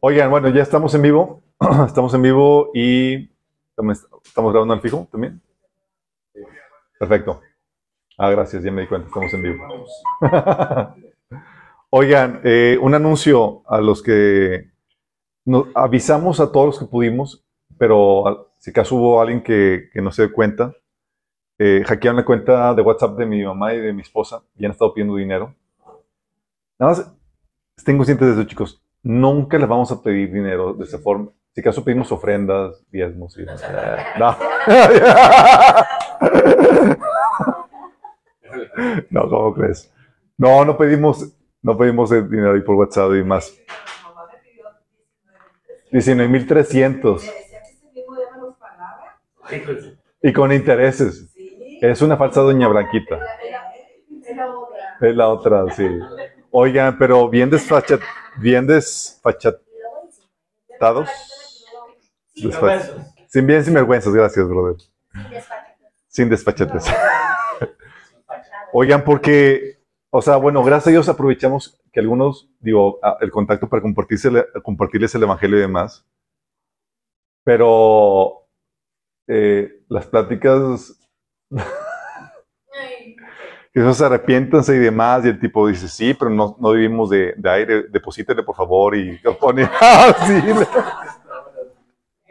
Oigan, bueno, ya estamos en vivo. estamos en vivo y estamos grabando al fijo también. Perfecto. Ah, gracias, ya me di cuenta, estamos en vivo. Oigan, eh, un anuncio a los que nos avisamos a todos los que pudimos, pero si acaso hubo alguien que, no se dio cuenta, eh, hackearon la cuenta de WhatsApp de mi mamá y de mi esposa y han estado pidiendo dinero. Nada más, estén conscientes de eso, chicos. Nunca les vamos a pedir dinero de esa forma. Si acaso pedimos ofrendas, diezmos y... No. no, ¿cómo crees? No, no pedimos no pedimos dinero ahí por WhatsApp y más. 19.300. Y con intereses. Es una falsa doña Blanquita. Es la otra, sí. Oigan, pero bien desfachat, bien desfachatados. Sin bien sin vergüenzas, gracias, brother. Sin desfachates. Oigan, porque o sea, bueno, gracias a Dios aprovechamos que algunos, digo, el contacto para compartirles el Evangelio y demás. Pero eh, las pláticas, se arrepiéntanse y demás, y el tipo dice, sí, pero no, no vivimos de, aire, deposítele por favor, y lo pone así.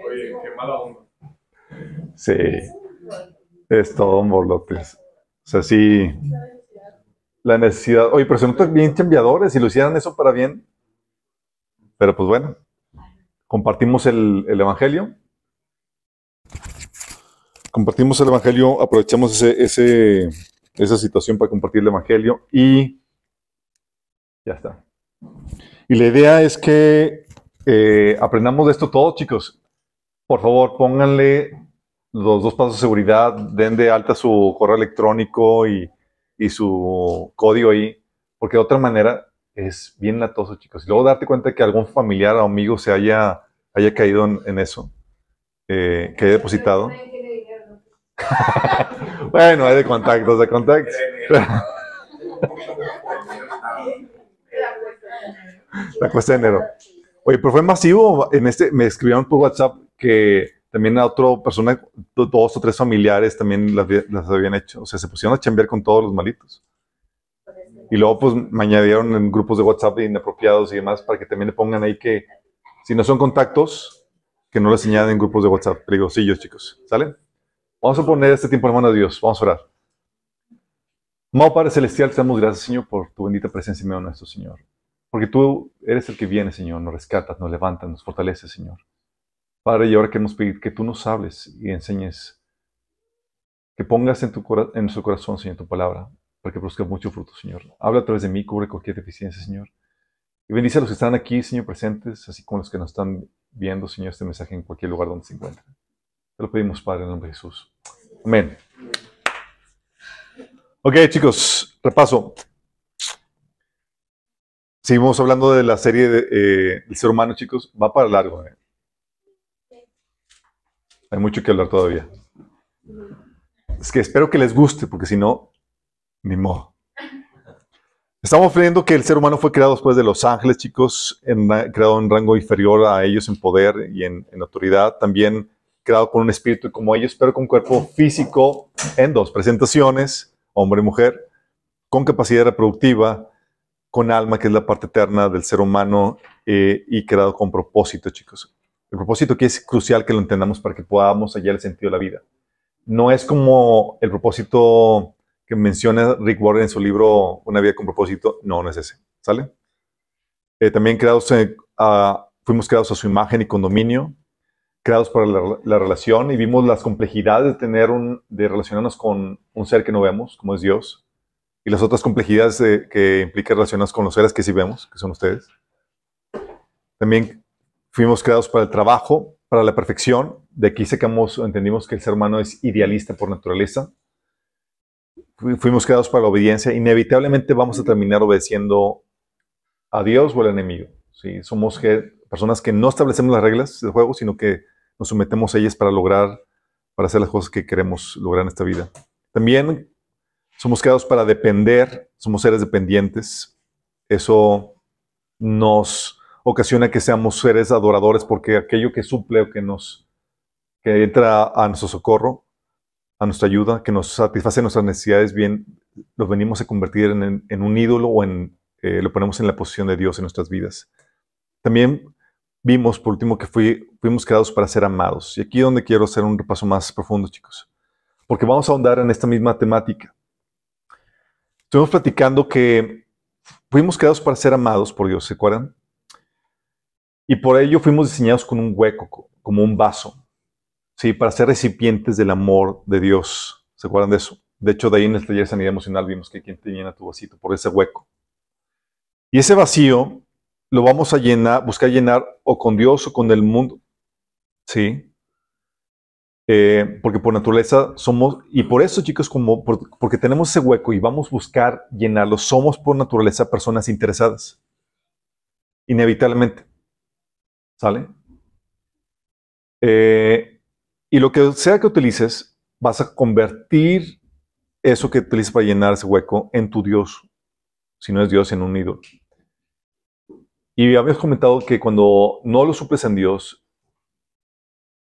Oye, qué mala onda. Sí, es todo un borlotes. O sea, sí la necesidad. Oye, pero se notan bien chambeadores, si lo hicieran eso para bien. Pero pues bueno, compartimos el, Evangelio. Compartimos el Evangelio, aprovechamos ese, esa situación para compartir el Evangelio y ya está. Y la idea es que eh, aprendamos de esto todos, chicos. Por favor, pónganle los dos pasos de seguridad, den de alta su correo electrónico y y su código ahí, porque de otra manera es bien latoso, chicos. Y luego darte cuenta que algún familiar o amigo se haya, haya caído en, eso, eh, que haya depositado. bueno, hay de contactos, de contactos. La cuesta de enero. Oye, pero fue masivo. En este, me escribieron por WhatsApp que también a otra persona, dos o tres familiares también las, habían hecho. O sea, se pusieron a chambear con todos los malitos. Y luego pues me añadieron en grupos de WhatsApp inapropiados y demás para que también le pongan ahí que si no son contactos, que no les añaden en grupos de WhatsApp. digo, sí, yo chicos, ¿sale? Vamos a poner este tiempo en mano de Dios. Vamos a orar. Amado Padre Celestial, te damos gracias, Señor, por tu bendita presencia en medio nuestro, Señor. Porque tú eres el que viene, Señor, nos rescatas, nos levantas, nos fortaleces, Señor. Padre, y ahora queremos pedir que tú nos hables y enseñes, que pongas en, tu, en nuestro corazón, Señor, tu palabra, para que produzca mucho fruto, Señor. Habla a través de mí, cubre cualquier deficiencia, Señor. Y bendice a los que están aquí, Señor, presentes, así como los que nos están viendo, Señor, este mensaje en cualquier lugar donde se encuentren. Te lo pedimos, Padre, en el nombre de Jesús. Amén. Ok, chicos, repaso. Seguimos hablando de la serie eh, del ser humano, chicos. Va para largo. Eh. Hay mucho que hablar todavía. Es que espero que les guste, porque si no, ni modo. Estamos viendo que el ser humano fue creado después de los ángeles, chicos, en, creado en rango inferior a ellos en poder y en, autoridad. También creado con un espíritu como ellos, pero con cuerpo físico en dos presentaciones, hombre y mujer, con capacidad reproductiva, con alma, que es la parte eterna del ser humano, eh, y creado con propósito, chicos. El propósito que es crucial que lo entendamos para que podamos hallar el sentido de la vida. No es como el propósito que menciona Rick Warren en su libro Una vida con propósito. No, no es ese. ¿Sale? Eh, también creados, fuimos creados a su imagen y condominio, creados para la, relación y vimos las complejidades de tener un, de relacionarnos con un ser que no vemos, como es Dios, y las otras complejidades que implica relacionarnos con los seres que sí vemos, que son ustedes. También Fuimos creados para el trabajo, para la perfección. De aquí sacamos, entendimos que el ser humano es idealista por naturaleza. Fuimos creados para la obediencia. Inevitablemente vamos a terminar obedeciendo a Dios o al enemigo. ¿sí? Somos personas que no establecemos las reglas del juego, sino que nos sometemos a ellas para lograr, para hacer las cosas que queremos lograr en esta vida. También somos creados para depender, somos seres dependientes. Eso nos ocasiona que seamos seres adoradores porque aquello que suple o que nos que entra a nuestro socorro, a nuestra ayuda, que nos satisface nuestras necesidades, bien, lo venimos a convertir en, un ídolo o en, eh, lo ponemos en la posición de Dios en nuestras vidas. También vimos, por último, que fuimos creados para ser amados. Y aquí es donde quiero hacer un repaso más profundo, chicos. Porque vamos a ahondar en esta misma temática. Estuvimos platicando que fuimos creados para ser amados por Dios, ¿se acuerdan? Y por ello fuimos diseñados con un hueco, como un vaso, ¿sí? Para ser recipientes del amor de Dios. ¿Se acuerdan de eso? De hecho, de ahí en el taller de sanidad emocional vimos que quien te llena tu vasito por ese hueco. Y ese vacío lo vamos a llenar, buscar llenar o con Dios o con el mundo. ¿Sí? Eh, porque por naturaleza somos, y por eso chicos, como porque tenemos ese hueco y vamos a buscar llenarlo, somos por naturaleza personas interesadas. Inevitablemente. ¿Sale? Eh, y lo que sea que utilices, vas a convertir eso que utilices para llenar ese hueco en tu Dios. Si no es Dios, en un ídolo. Y habías comentado que cuando no lo suples en Dios,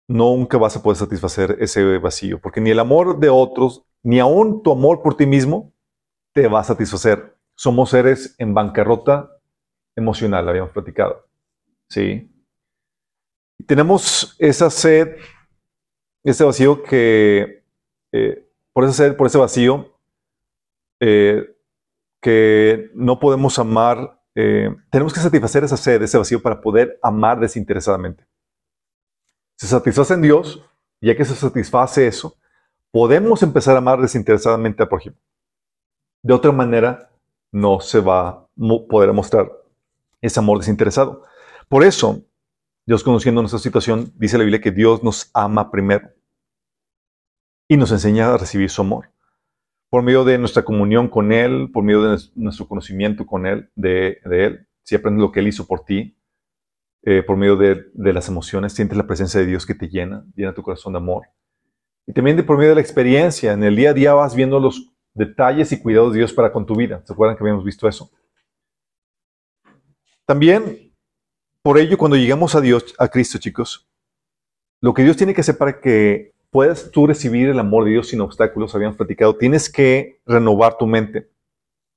nunca vas a poder satisfacer ese vacío, porque ni el amor de otros, ni aún tu amor por ti mismo, te va a satisfacer. Somos seres en bancarrota emocional, habíamos platicado. ¿Sí? tenemos esa sed, ese vacío que, eh, por esa sed, por ese vacío, eh, que no podemos amar, eh, tenemos que satisfacer esa sed, ese vacío para poder amar desinteresadamente. Se satisface en Dios, ya que se satisface eso, podemos empezar a amar desinteresadamente al prójimo. De otra manera, no se va a poder mostrar ese amor desinteresado. Por eso, Dios conociendo nuestra situación, dice la Biblia que Dios nos ama primero y nos enseña a recibir su amor. Por medio de nuestra comunión con Él, por medio de nuestro conocimiento con Él, de, Él, si aprendes lo que Él hizo por ti, eh, por medio de, las emociones, sientes la presencia de Dios que te llena, llena tu corazón de amor. Y también de, por medio de la experiencia, en el día a día vas viendo los detalles y cuidados de Dios para con tu vida. ¿Se acuerdan que habíamos visto eso? También por ello, cuando llegamos a Dios, a Cristo, chicos, lo que Dios tiene que hacer para que puedas tú recibir el amor de Dios sin obstáculos, habíamos platicado, tienes que renovar tu mente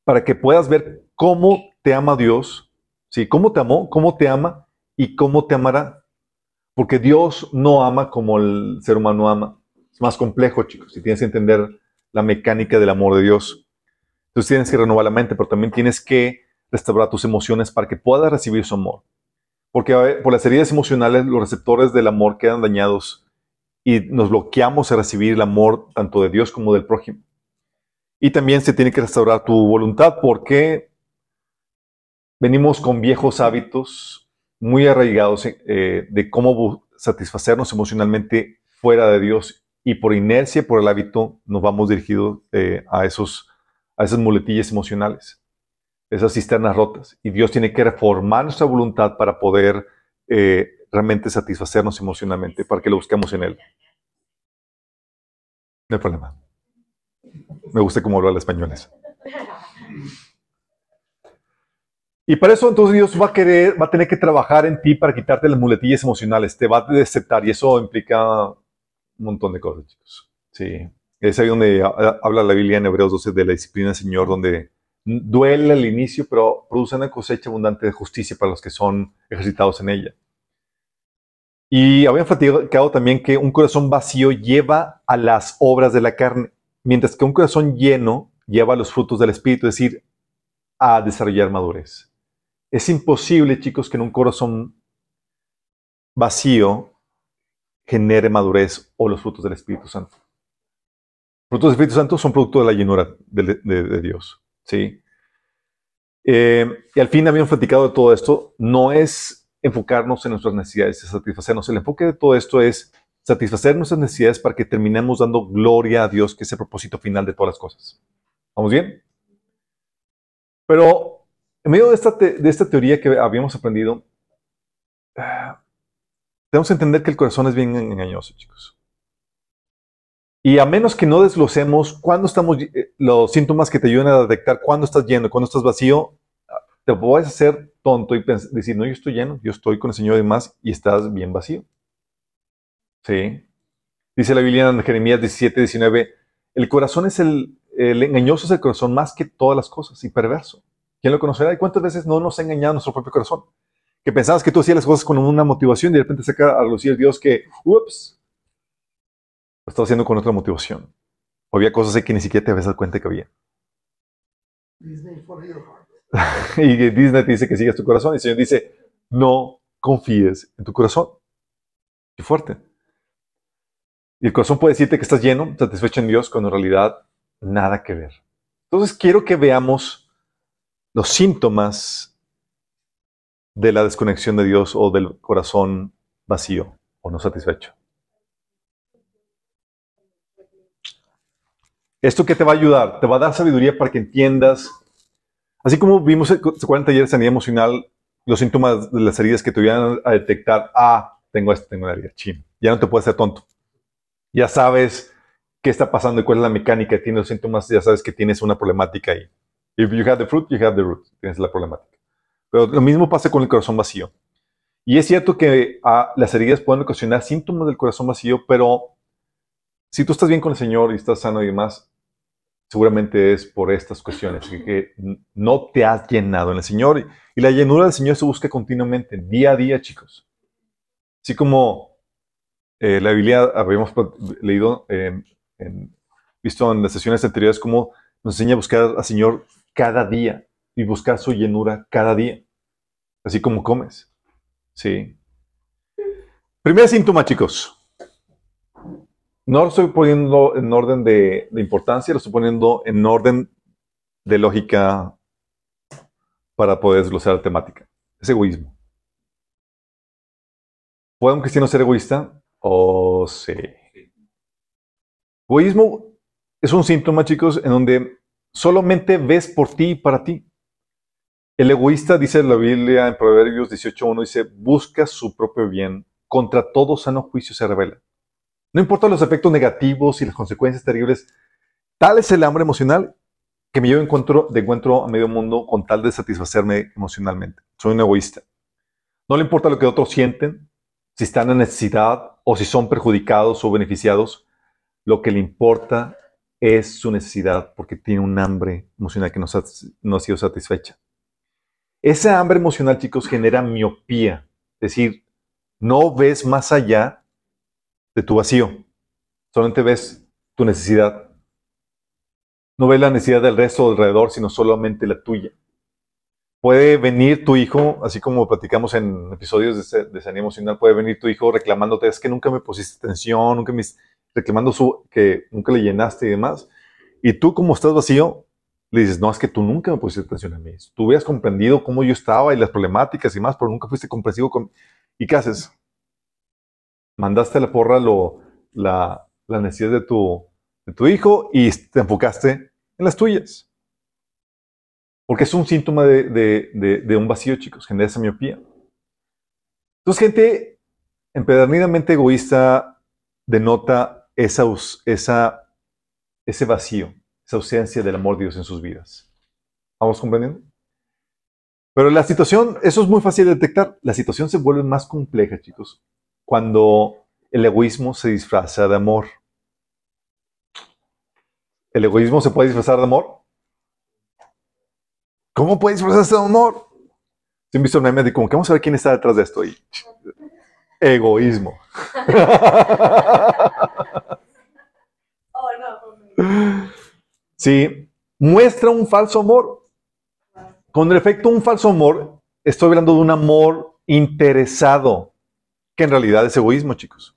para que puedas ver cómo te ama Dios, ¿sí? cómo te amó, cómo te ama y cómo te amará. Porque Dios no ama como el ser humano ama. Es más complejo, chicos, si tienes que entender la mecánica del amor de Dios. Entonces tienes que renovar la mente, pero también tienes que restaurar tus emociones para que puedas recibir su amor. Porque por las heridas emocionales los receptores del amor quedan dañados y nos bloqueamos a recibir el amor tanto de Dios como del prójimo. Y también se tiene que restaurar tu voluntad porque venimos con viejos hábitos muy arraigados eh, de cómo satisfacernos emocionalmente fuera de Dios y por inercia, por el hábito, nos vamos dirigidos eh, a, esos, a esas muletillas emocionales esas cisternas rotas. Y Dios tiene que reformar nuestra voluntad para poder eh, realmente satisfacernos emocionalmente, para que lo busquemos en Él. No hay problema. Me gusta cómo hablar españoles. Y para eso entonces Dios va a querer, va a tener que trabajar en ti para quitarte las muletillas emocionales, te va a deceptar y eso implica un montón de cosas, chicos. Sí. Es ahí donde habla la Biblia en Hebreos 12 de la disciplina del Señor, donde duele al inicio, pero produce una cosecha abundante de justicia para los que son ejercitados en ella. Y habían platicado también que un corazón vacío lleva a las obras de la carne, mientras que un corazón lleno lleva a los frutos del Espíritu, es decir, a desarrollar madurez. Es imposible, chicos, que en un corazón vacío genere madurez o los frutos del Espíritu Santo. Los frutos del Espíritu Santo son producto de la llenura de Dios. ¿sí? Eh, y al fin habíamos platicado de todo esto, no es enfocarnos en nuestras necesidades y satisfacernos. El enfoque de todo esto es satisfacer nuestras necesidades para que terminemos dando gloria a Dios, que es el propósito final de todas las cosas. ¿Vamos bien? Pero en medio de esta, de esta teoría que habíamos aprendido, tenemos que entender que el corazón es bien engañoso, chicos. Y a menos que no desglosemos cuándo estamos, eh, los síntomas que te ayudan a detectar cuándo estás lleno, cuándo estás vacío, te puedes hacer tonto y decir, no, yo estoy lleno, yo estoy con el Señor y demás, y estás bien vacío. Sí. Dice la Biblia en Jeremías 17, 19, el corazón es el, engañoso es el corazón más que todas las cosas y perverso. ¿Quién lo conocerá? ¿Y cuántas veces no nos ha engañado nuestro propio corazón? Que pensabas que tú hacías las cosas con una motivación y de repente saca a lucir Dios que, ups, lo estaba haciendo con otra motivación. O había cosas que ni siquiera te habías dado cuenta que había. Y Disney te dice que sigas tu corazón y el Señor dice, no confíes en tu corazón. Qué fuerte. Y el corazón puede decirte que estás lleno, satisfecho en Dios, cuando en realidad nada que ver. Entonces quiero que veamos los síntomas de la desconexión de Dios o del corazón vacío o no satisfecho. ¿Esto qué te va a ayudar? Te va a dar sabiduría para que entiendas, así como vimos, ¿se acuerdan taller de sanidad emocional? Los síntomas de las heridas que te ayudan a detectar, ah, tengo esto, tengo una herida, chino. Ya no te puedes ser tonto. Ya sabes qué está pasando y cuál es la mecánica, tienes los síntomas, ya sabes que tienes una problemática ahí. If you have the fruit, you have the root. Tienes la problemática. Pero lo mismo pasa con el corazón vacío. Y es cierto que ah, las heridas pueden ocasionar síntomas del corazón vacío, pero si tú estás bien con el Señor y estás sano y demás, seguramente es por estas cuestiones, que, no te has llenado en el Señor. Y la llenura del Señor se busca continuamente, día a día, chicos. Así como eh, la Biblia habíamos leído, visto en las sesiones anteriores, cómo nos enseña a buscar al Señor cada día y buscar su llenura cada día, así como comes. Sí. Primer síntoma, chicos. No lo estoy poniendo en orden de, importancia, lo estoy poniendo en orden de lógica para poder desglosar la temática. Es egoísmo. ¿Puede un cristiano ser egoísta? Oh, sí. Egoísmo es un síntoma, chicos, en donde solamente ves por ti y para ti. El egoísta, dice la Biblia en Proverbios 18.1, dice, busca su propio bien, contra todo sano juicio se revela. No importa los efectos negativos y las consecuencias terribles, tal es el hambre emocional que me llevo encuentro, de encuentro a medio mundo con tal de satisfacerme emocionalmente. Soy un egoísta. No le importa lo que otros sienten, si están en necesidad o si son perjudicados o beneficiados. Lo que le importa es su necesidad porque tiene un hambre emocional que no, ha sido satisfecha. Esa hambre emocional, chicos, genera miopía. Es decir, no ves más allá de tu vacío. Solamente ves tu necesidad. No ves la necesidad del resto alrededor, sino solamente la tuya. Puede venir tu hijo, así como platicamos en episodios de, de sanidad emocional, puede venir tu hijo reclamándote, es que nunca me pusiste atención, nunca me reclamando su, que nunca le llenaste y demás. Y tú, como estás vacío, le dices, no, es que tú nunca me pusiste atención a mí. Tú hubieras comprendido cómo yo estaba y las problemáticas y más, pero nunca fuiste comprensivo con... ¿Y qué haces? Mandaste a la porra lo, la, la necesidad de tu, de tu hijo y te enfocaste en las tuyas. Porque es un síntoma de, de, de, un vacío, chicos, genera esa miopía. Entonces, gente empedernidamente egoísta denota esa, esa, ese vacío, esa ausencia del amor de Dios en sus vidas. ¿Vamos comprendiendo? Pero la situación, eso es muy fácil de detectar. La situación se vuelve más compleja, chicos, cuando el egoísmo se disfraza de amor. ¿El egoísmo se puede disfrazar de amor? ¿Cómo puede disfrazarse de amor? Si han visto un meme de como que vamos a ver quién está detrás de esto. Y, egoísmo. Sí, muestra un falso amor. Con el efecto un falso amor, estoy hablando de un amor interesado, que en realidad es egoísmo, chicos.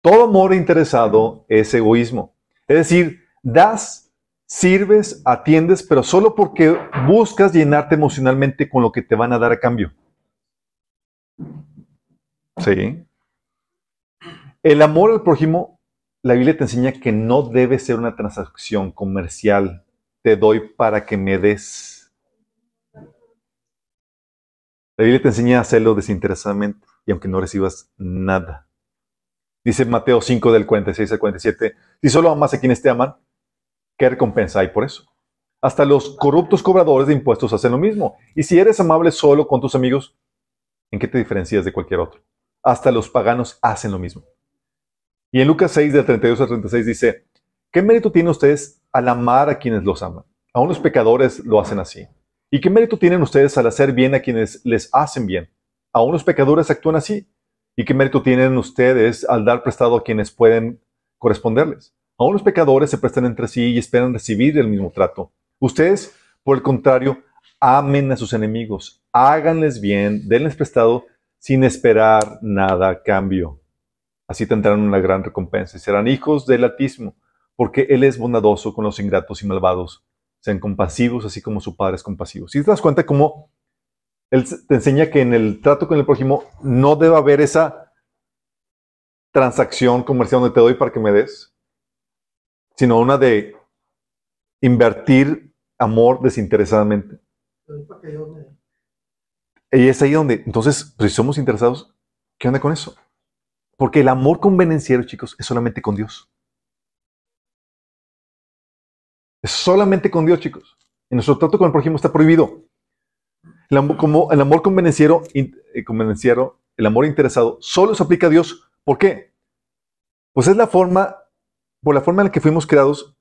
Todo amor interesado es egoísmo. Es decir, das, sirves, atiendes, pero solo porque buscas llenarte emocionalmente con lo que te van a dar a cambio. Sí. El amor al prójimo, la Biblia te enseña que no debe ser una transacción comercial. Te doy para que me des. La Biblia te enseña a hacerlo desinteresadamente y aunque no recibas nada. Dice Mateo 5 del 46 al 47, si solo amas a quienes te aman, ¿qué recompensa hay por eso? Hasta los corruptos cobradores de impuestos hacen lo mismo. Y si eres amable solo con tus amigos, ¿en qué te diferencias de cualquier otro? Hasta los paganos hacen lo mismo. Y en Lucas 6, del 32 al 36 dice, ¿qué mérito tienen ustedes al amar a quienes los aman? Aún los pecadores lo hacen así. ¿Y qué mérito tienen ustedes al hacer bien a quienes les hacen bien? Aún los pecadores actúan así. ¿Y qué mérito tienen ustedes al dar prestado a quienes pueden corresponderles? Aún los pecadores se prestan entre sí y esperan recibir el mismo trato. Ustedes, por el contrario, amen a sus enemigos, háganles bien, denles prestado sin esperar nada a cambio. Así tendrán una gran recompensa y serán hijos del Altísimo, porque Él es bondadoso con los ingratos y malvados. Sean compasivos así como su Padre es compasivo. Si te das cuenta cómo Él te enseña que en el trato con el prójimo no debe haber esa transacción comercial donde te doy para que me des, sino una de invertir amor desinteresadamente. Y es ahí donde, entonces, pues, si somos interesados, ¿qué onda con eso? Porque el amor convenenciero, chicos, es solamente con Dios. Es solamente con Dios, chicos. En nuestro trato con el prójimo está prohibido. El amor, como el amor convenenciero, eh, convenenciero, el amor interesado, solo se aplica a Dios. ¿Por qué? Pues es la forma, por la forma en la que fuimos creados,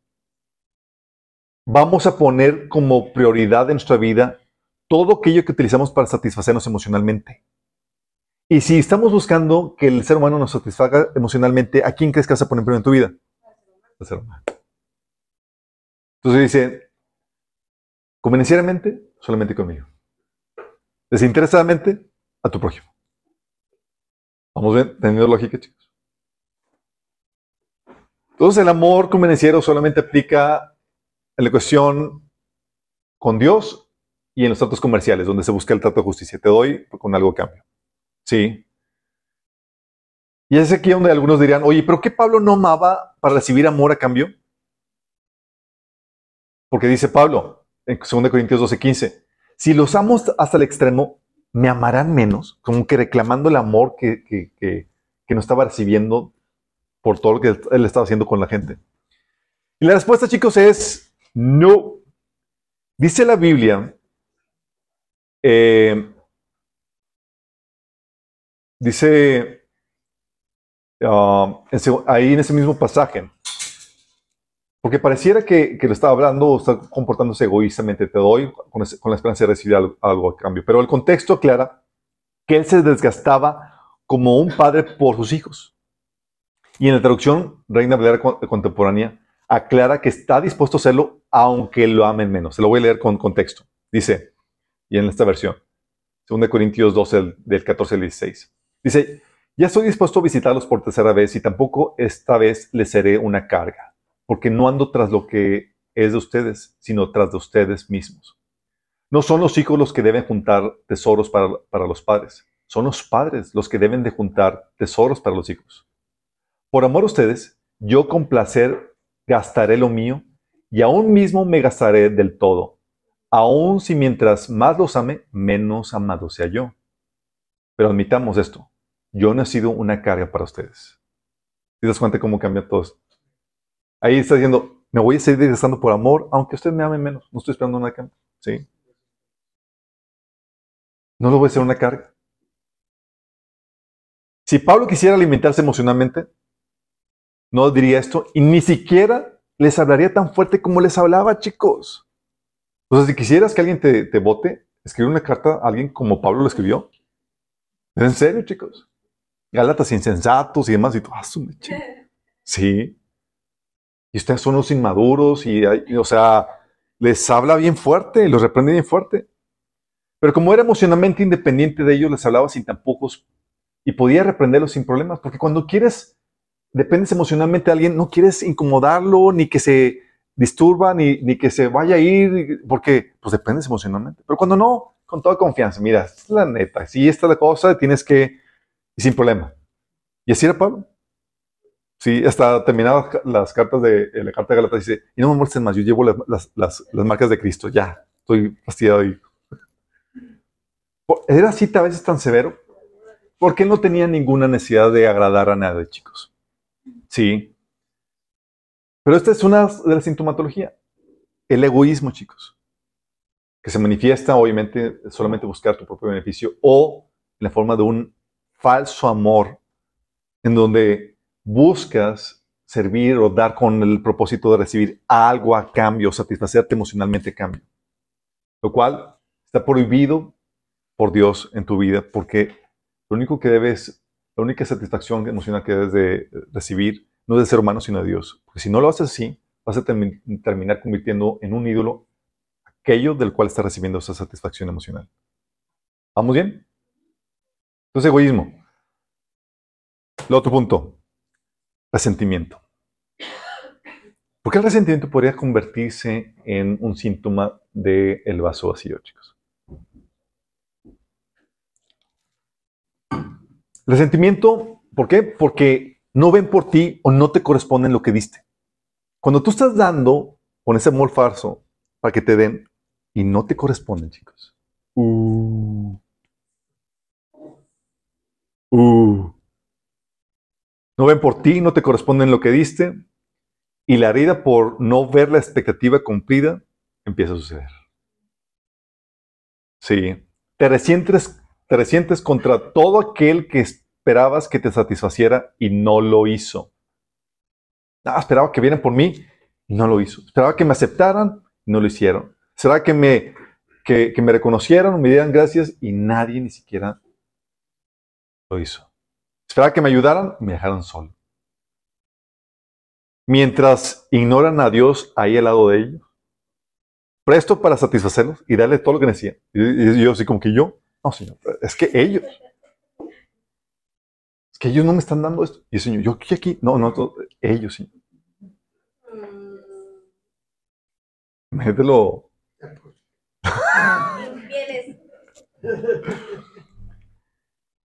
vamos a poner como prioridad en nuestra vida todo aquello que utilizamos para satisfacernos emocionalmente. Y si estamos buscando que el ser humano nos satisfaga emocionalmente, ¿a quién crees que vas a poner primero en tu vida? Al ser humano. Entonces dice, convenencieramente, solamente conmigo. Desinteresadamente, a tu prójimo. Vamos bien, teniendo lógica, chicos. Entonces el amor convenenciero solamente aplica en la cuestión con Dios y en los tratos comerciales, donde se busca el trato de justicia. Te doy con algo a cambio. Sí. Y es aquí donde algunos dirían, oye, ¿pero qué Pablo no amaba para recibir amor a cambio? Porque dice Pablo en 2 Corintios 12:15, si los amo hasta el extremo, ¿me amarán menos? Como que reclamando el amor que, que, que, no estaba recibiendo por todo lo que él estaba haciendo con la gente. Y la respuesta, chicos, es no. Dice la Biblia, eh, dice ah, ahí en ese mismo pasaje, porque pareciera que, lo estaba hablando o está comportándose egoístamente, te doy con, la esperanza de recibir algo, algo, a cambio. Pero el contexto aclara que él se desgastaba como un padre por sus hijos. Y en la traducción Reina Valera contemporánea aclara que está dispuesto a hacerlo aunque lo amen menos. Se lo voy a leer con contexto. Dice, y en esta versión, 2 Corintios 12, del 14 al 16. Dice, ya estoy dispuesto a visitarlos por tercera vez y tampoco esta vez les seré una carga, porque no ando tras lo que es de ustedes, sino tras de ustedes mismos. No son los hijos los que deben juntar tesoros para, para los padres, son los padres los que deben de juntar tesoros para los hijos. Por amor a ustedes, yo con placer gastaré lo mío y aún mismo me gastaré del todo, aun si mientras más los ame, menos amado sea yo. Pero admitamos esto, yo no he sido una carga para ustedes. ¿Te das cuenta cómo cambia todo esto? Ahí está diciendo, me voy a seguir gastando por amor, aunque usted me ame menos. No estoy esperando una cambio. ¿Sí? No lo voy a hacer una carga. Si Pablo quisiera alimentarse emocionalmente, no diría esto y ni siquiera les hablaría tan fuerte como les hablaba, chicos. O sea, si quisieras que alguien te, te vote, escribir una carta a alguien como Pablo lo escribió. en serio, chicos? Gálatas insensatos y demás. Y tú, ah, Sí. Y ustedes son unos inmaduros y, o sea, les habla bien fuerte, los reprende bien fuerte. Pero como era emocionalmente independiente de ellos, les hablaba sin tampujos y podía reprenderlos sin problemas. Porque cuando quieres dependes emocionalmente de alguien, no quieres incomodarlo, ni que se disturba, ni, ni que se vaya a ir, porque pues dependes emocionalmente. Pero cuando no, con toda confianza, mira, es la neta, si esta es la cosa, tienes que, y sin problema. Y así era Pablo. Sí, hasta terminadas las cartas de la carta de Galatas dice, y no me molestes más, yo llevo las, las, las, marcas de Cristo, ya, estoy fastidiado Era así a veces tan severo, porque no tenía ninguna necesidad de agradar a nadie, chicos. Sí. Pero esta es una de la sintomatología. el egoísmo, chicos, que se manifiesta obviamente solamente buscar tu propio beneficio o en la forma de un falso amor en donde buscas servir o dar con el propósito de recibir algo a cambio, satisfacerte emocionalmente a cambio. Lo cual está prohibido por Dios en tu vida porque lo único que debes, la única satisfacción emocional que debes de recibir no es del ser humano, sino de Dios. Porque si no lo haces así, vas a terminar convirtiendo en un ídolo aquello del cual estás recibiendo esa satisfacción emocional. ¿Vamos bien? Entonces, egoísmo. El otro punto, resentimiento. ¿Por qué el resentimiento podría convertirse en un síntoma del el vaso vacío, chicos? Resentimiento, ¿por qué? Porque no ven por ti o no te corresponden lo que diste. Cuando tú estás dando con ese amor falso para que te den y no te corresponden, chicos. Uh. Uh. No ven por ti, no te corresponden lo que diste y la herida por no ver la expectativa cumplida empieza a suceder. Sí, te resientes te resientes contra todo aquel que esperabas que te satisfaciera y no lo hizo. Ah, esperaba que vienen por mí no lo hizo. Esperaba que me aceptaran no lo hicieron. Esperaba que me, que, me reconocieran me dieran gracias y nadie ni siquiera lo hizo. Esperaba que me ayudaran y me dejaron solo. Mientras ignoran a Dios ahí al lado de ellos, presto para satisfacerlos y darle todo lo que necesitan. Y, yo así como que yo, no, Señor, es que ellos. Es que ellos no me están dando esto. Y el Señor, yo aquí, aquí. No, no, ellos, sí. Mételo.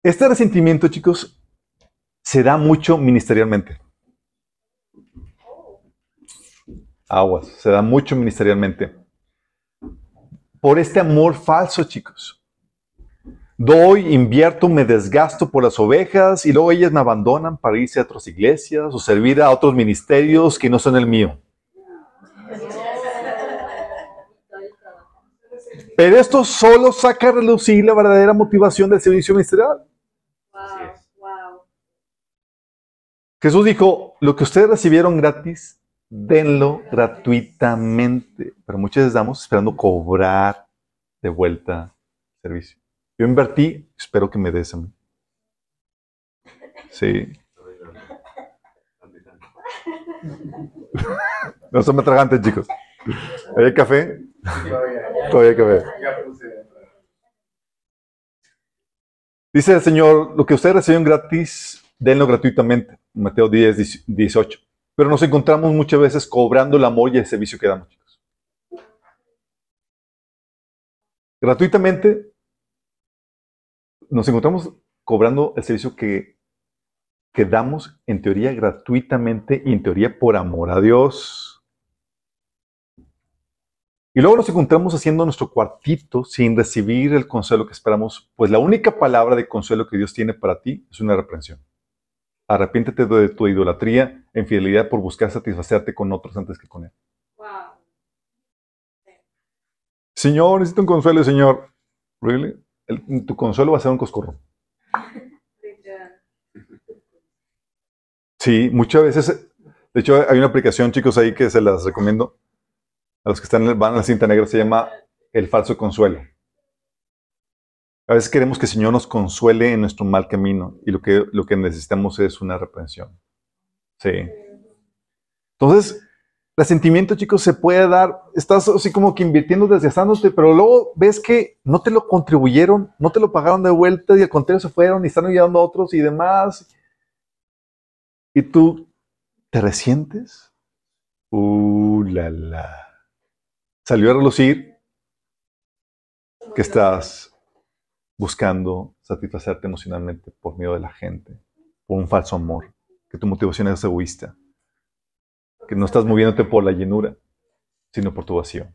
Este resentimiento, chicos, se da mucho ministerialmente. Aguas, se da mucho ministerialmente. Por este amor falso, chicos doy, invierto, me desgasto por las ovejas y luego ellas me abandonan para irse a otras iglesias o servir a otros ministerios que no son el mío. Pero esto solo saca a relucir la verdadera motivación del servicio ministerial. Jesús dijo, lo que ustedes recibieron gratis, denlo gratuitamente. Pero muchas veces estamos esperando cobrar de vuelta el servicio. Yo invertí, espero que me des. Sí. No son metragantes, chicos. ¿Hay café? Todavía hay café. Dice el Señor, lo que ustedes reciben gratis, denlo gratuitamente. Mateo 10, 18. Pero nos encontramos muchas veces cobrando el amor y el servicio que damos, chicos. Gratuitamente nos encontramos cobrando el servicio que, que damos en teoría gratuitamente y en teoría por amor a Dios. Y luego nos encontramos haciendo nuestro cuartito sin recibir el consuelo que esperamos, pues la única palabra de consuelo que Dios tiene para ti es una reprensión. Arrepiéntete de tu idolatría e infidelidad por buscar satisfacerte con otros antes que con Él. Señor, necesito un consuelo, Señor. ¿Really? tu consuelo va a ser un coscorro. Sí, muchas veces, de hecho hay una aplicación, chicos, ahí que se las recomiendo. A los que están, van a la cinta negra, se llama el falso consuelo. A veces queremos que el Señor nos consuele en nuestro mal camino y lo que, lo que necesitamos es una reprensión. Sí. Entonces, el sentimiento, chicos, se puede dar, estás así como que invirtiendo, desgastándote, pero luego ves que no te lo contribuyeron, no te lo pagaron de vuelta y al contrario se fueron y están ayudando a otros y demás. Y tú te resientes. Uh, la, la. Salió a relucir que estás buscando satisfacerte emocionalmente por miedo de la gente, por un falso amor, que tu motivación es egoísta que no estás moviéndote por la llenura, sino por tu vacío.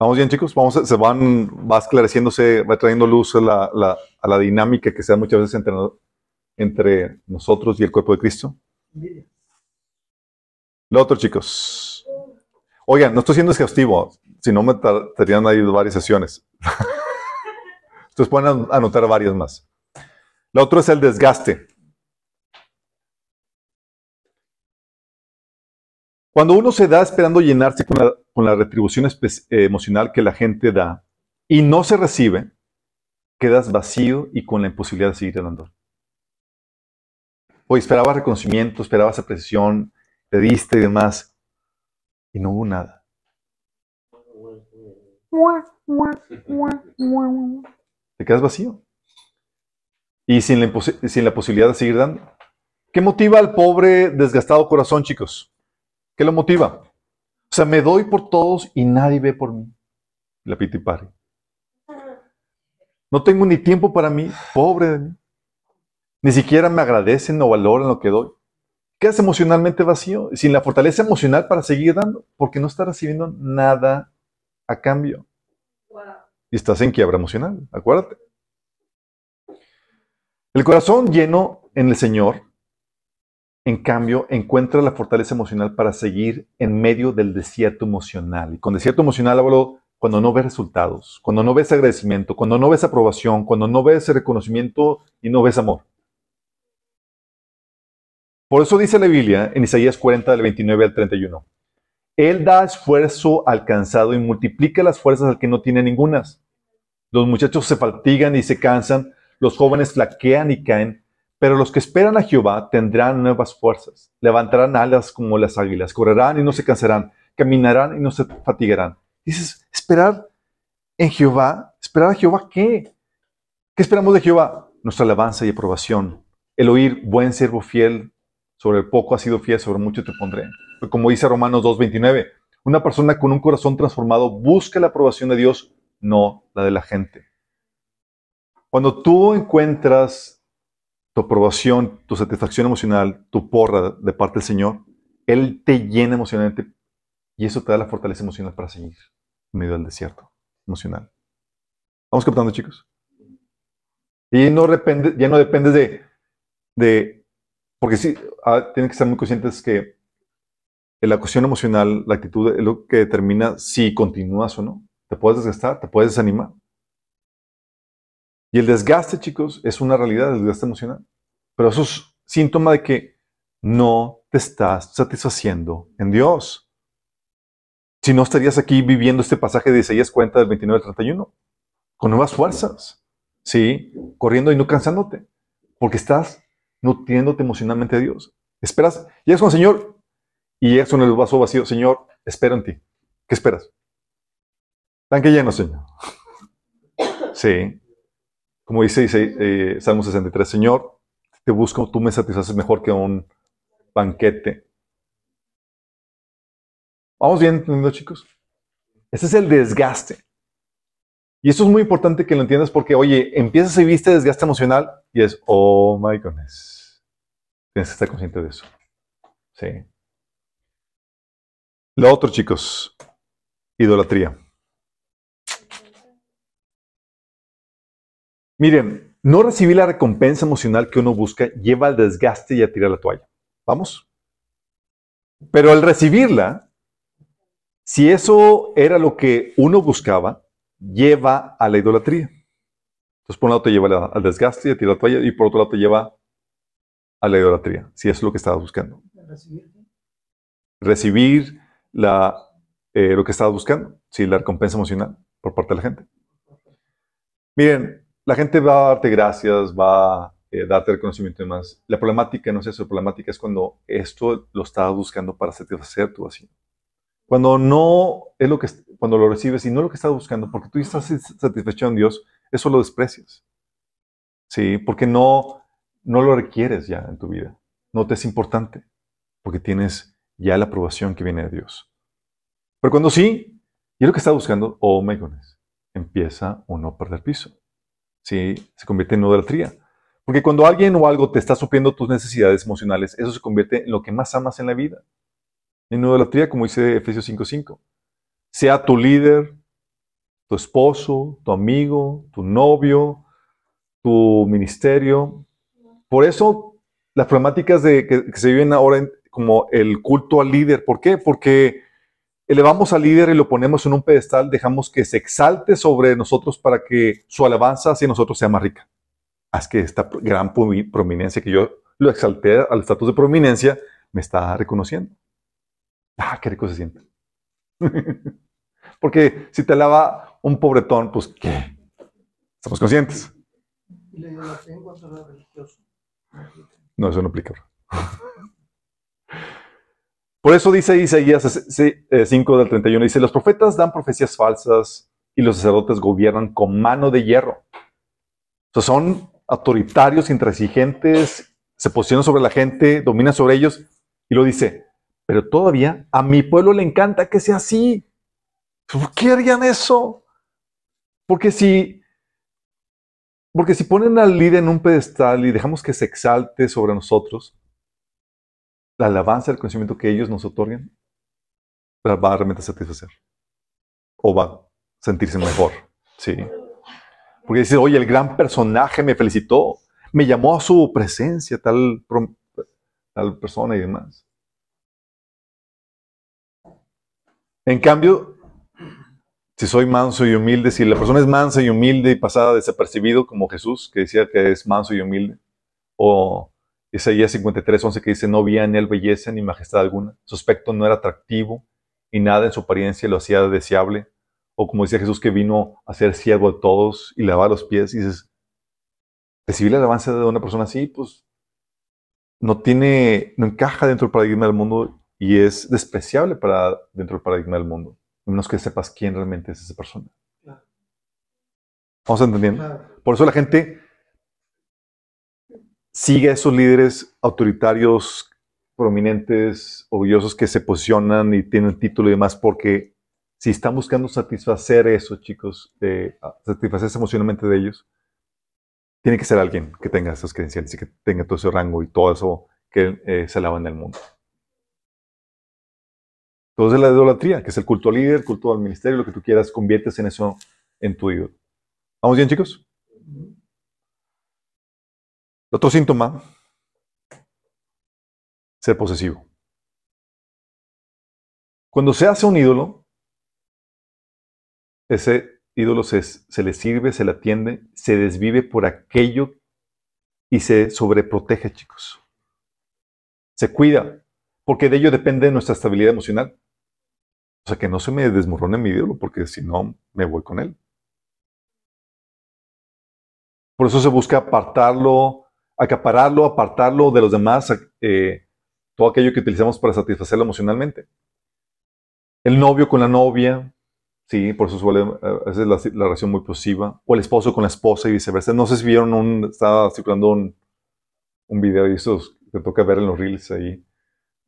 ¿Vamos bien, chicos? Vamos, se van, va esclareciéndose, va trayendo luz a la, dinámica que se da muchas veces entre, nosotros y el cuerpo de Cristo. Lo otro, chicos, Oigan, no estoy siendo exhaustivo, si no me estarían ahí varias sesiones. Entonces pueden anotar varias más. La otra es el desgaste. Cuando uno se da esperando llenarse con la, retribución eh, emocional que la gente da y no se recibe, quedas vacío y con la imposibilidad de seguir dando. Hoy esperabas reconocimiento, esperabas apreciación, te diste y demás, y no hubo nada. Te quedas vacío. Y sin la, posibilidad de seguir dando. ¿Qué motiva al pobre, desgastado corazón, chicos? ¿Qué lo motiva? O sea, me doy por todos y nadie ve por mí. La pitipari. No tengo ni tiempo para mí, pobre de mí. Ni siquiera me agradecen o valoran lo que doy. Quedas emocionalmente vacío, sin la fortaleza emocional para seguir dando, porque no estás recibiendo nada a cambio. Y estás en quiebra emocional, acuérdate. El corazón lleno en el Señor en cambio, encuentra la fortaleza emocional para seguir en medio del desierto emocional. Y con desierto emocional hablo cuando no ves resultados, cuando no ves agradecimiento, cuando no ves aprobación, cuando no ves reconocimiento y no ves amor. Por eso dice la Biblia en Isaías 40, del 29 al 31. Él da esfuerzo al cansado y multiplica las fuerzas al que no tiene ningunas. Los muchachos se fatigan y se cansan, los jóvenes flaquean y caen, pero los que esperan a Jehová tendrán nuevas fuerzas, levantarán alas como las águilas, correrán y no se cansarán, caminarán y no se fatigarán. Dices, esperar en Jehová, esperar a Jehová, ¿qué? ¿Qué esperamos de Jehová? Nuestra alabanza y aprobación. El oír, buen siervo fiel, sobre el poco has sido fiel, sobre mucho te pondré. Como dice Romanos 2.29, una persona con un corazón transformado busca la aprobación de Dios, no la de la gente. Cuando tú encuentras tu aprobación, tu satisfacción emocional, tu porra de parte del Señor, Él te llena emocionalmente y eso te da la fortaleza emocional para seguir en medio del desierto emocional. ¿Vamos captando, chicos? Y no depende, ya no depende de, de porque sí, ah, tienen que estar muy conscientes que la cuestión emocional, la actitud es lo que determina si continúas o no. Te puedes desgastar, te puedes desanimar. Y el desgaste, chicos, es una realidad, el desgaste emocional. Pero eso es síntoma de que no te estás satisfaciendo en Dios. Si no estarías aquí viviendo este pasaje de Isaías cuenta del 29 al 31, con nuevas fuerzas, ¿sí? Corriendo y no cansándote, porque estás nutriéndote emocionalmente de Dios. Esperas, llegas con el Señor y llegas con el vaso vacío. Señor, espero en ti. ¿Qué esperas? Tanque lleno, Señor. Sí. Como dice, eh, Salmo 63, Señor, te busco, tú me satisfaces mejor que un banquete. ¿Vamos bien entendiendo, chicos? Ese es el desgaste. Y eso es muy importante que lo entiendas porque, oye, empiezas a vivir desgaste emocional y es, oh my goodness. Tienes que estar consciente de eso. Sí. Lo otro, chicos, idolatría. Miren, no recibir la recompensa emocional que uno busca lleva al desgaste y a tirar la toalla. ¿Vamos? Pero al recibirla, si eso era lo que uno buscaba, lleva a la idolatría. Entonces, por un lado te lleva al desgaste y a tirar la toalla, y por otro lado te lleva a la idolatría, si es lo que estabas buscando. Recibir la, eh, lo que estabas buscando, si la recompensa emocional por parte de la gente. Miren, la gente va a darte gracias, va a eh, darte reconocimiento y demás. La problemática no es eso, la problemática es cuando esto lo estás buscando para satisfacer tu vacío. Cuando no es lo que, cuando lo recibes y no lo que estás buscando, porque tú estás satisfecho en Dios, eso lo desprecias. Sí, porque no, no lo requieres ya en tu vida. No te es importante, porque tienes ya la aprobación que viene de Dios. Pero cuando sí, y es lo que estás buscando, oh my goodness, empieza uno a perder piso. ¿Sí? se convierte en idolatría. Porque cuando alguien o algo te está supliendo tus necesidades emocionales, eso se convierte en lo que más amas en la vida. En idolatría, como dice Efesios 5:5. Sea tu líder, tu esposo, tu amigo, tu novio, tu ministerio. Por eso las problemáticas de, que, se viven ahora como el culto al líder. ¿Por qué? Porque elevamos al líder y lo ponemos en un pedestal, dejamos que se exalte sobre nosotros para que su alabanza hacia nosotros sea más rica. Haz que esta gran prominencia que yo lo exalté al estatus de prominencia me está reconociendo. Ah, qué rico se siente. Porque si te alaba un pobretón, pues ¿qué? Estamos conscientes. No, eso no aplica. Por eso dice Isaías 5 eh, del 31, dice, los profetas dan profecías falsas y los sacerdotes gobiernan con mano de hierro. Son autoritarios, intransigentes, se posicionan sobre la gente, dominan sobre ellos, y lo dice, pero todavía a mi pueblo le encanta que sea así. ¿Por qué harían eso? Porque si, porque si ponen al líder en un pedestal y dejamos que se exalte sobre nosotros, la alabanza, el conocimiento que ellos nos otorguen, va a realmente satisfacer. O va a sentirse mejor. Sí. Porque dice, oye, el gran personaje me felicitó, me llamó a su presencia, tal, tal persona y demás. En cambio, si soy manso y humilde, si la persona es mansa y humilde y pasada desapercibido, como Jesús, que decía que es manso y humilde, o Isaías 53, 11 que dice, no había en él belleza ni majestad alguna, su aspecto no era atractivo y nada en su apariencia lo hacía deseable. O como decía Jesús que vino a ser siervo de todos y lavar los pies, y dices, recibir la alabanza de una persona así, pues no tiene, no encaja dentro del paradigma del mundo y es despreciable para dentro del paradigma del mundo, a menos que sepas quién realmente es esa persona. ¿Vamos entendiendo? Por eso la gente sigue a esos líderes autoritarios, prominentes, orgullosos que se posicionan y tienen título y demás, porque si están buscando satisfacer eso, chicos, eh, satisfacerse emocionalmente de ellos, tiene que ser alguien que tenga esas credenciales y que tenga todo ese rango y todo eso que eh, se alaba en el mundo. Entonces la idolatría, que es el culto al líder, culto al ministerio, lo que tú quieras, conviertes en eso en tu ídolo. ¿Vamos bien, chicos? Otro síntoma, ser posesivo. Cuando se hace un ídolo, ese ídolo se, se, le sirve, se le atiende, se desvive por aquello y se sobreprotege, chicos. Se cuida, porque de ello depende nuestra estabilidad emocional. O sea, que no se me desmorone mi ídolo, porque si no, me voy con él. Por eso se busca apartarlo, acapararlo, apartarlo de los demás, eh, todo aquello que utilizamos para satisfacerlo emocionalmente. El novio con la novia, sí, por eso suele, esa es la, la, relación muy positiva. O el esposo con la esposa y viceversa. No sé si vieron un, estaba circulando un, video y eso te toca ver en los reels ahí,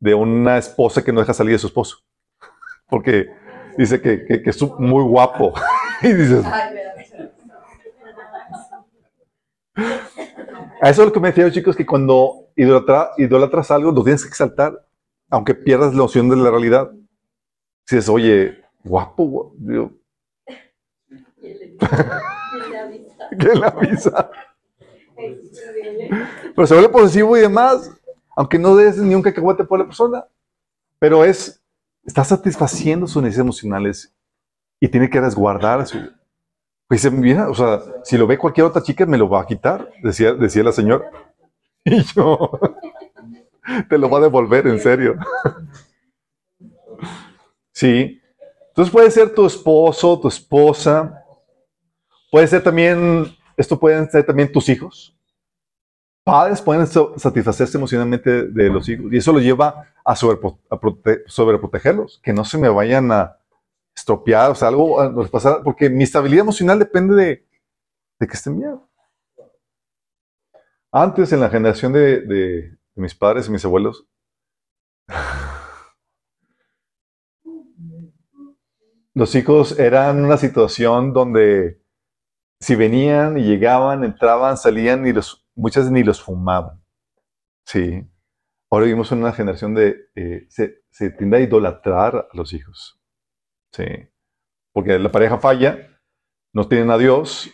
de una esposa que no deja salir de su esposo. Porque dice que, que, que es muy guapo. y dices, a eso es lo que me decía, chicos, que cuando idolatras algo, lo tienes que exaltar, aunque pierdas la noción de la realidad. Si dices, oye, guapo, Dios. ¿Quién le avisa? Pero se vuelve posesivo y demás, aunque no des ni un cacahuete por la persona. Pero es, está satisfaciendo sus necesidades emocionales y tiene que resguardar su, dice, mira, o sea, si lo ve cualquier otra chica, me lo va a quitar, decía, decía la señora. Y yo, te lo va a devolver, en serio. Sí. Entonces puede ser tu esposo, tu esposa. Puede ser también, esto pueden ser también tus hijos. Padres pueden satisfacerse emocionalmente de los hijos. Y eso lo lleva a, sobreprotegerlos, que no se me vayan a, estropear, o sea, algo nos pasará, porque mi estabilidad emocional depende de, de que estén bien. Antes, en la generación de, de, mis padres y mis abuelos, los hijos eran una situación donde si venían y llegaban, entraban, salían y los, muchas ni los fumaban. Sí. Ahora vivimos en una generación de, eh, se, se tiende a idolatrar a los hijos. Sí. Porque la pareja falla, no tienen a Dios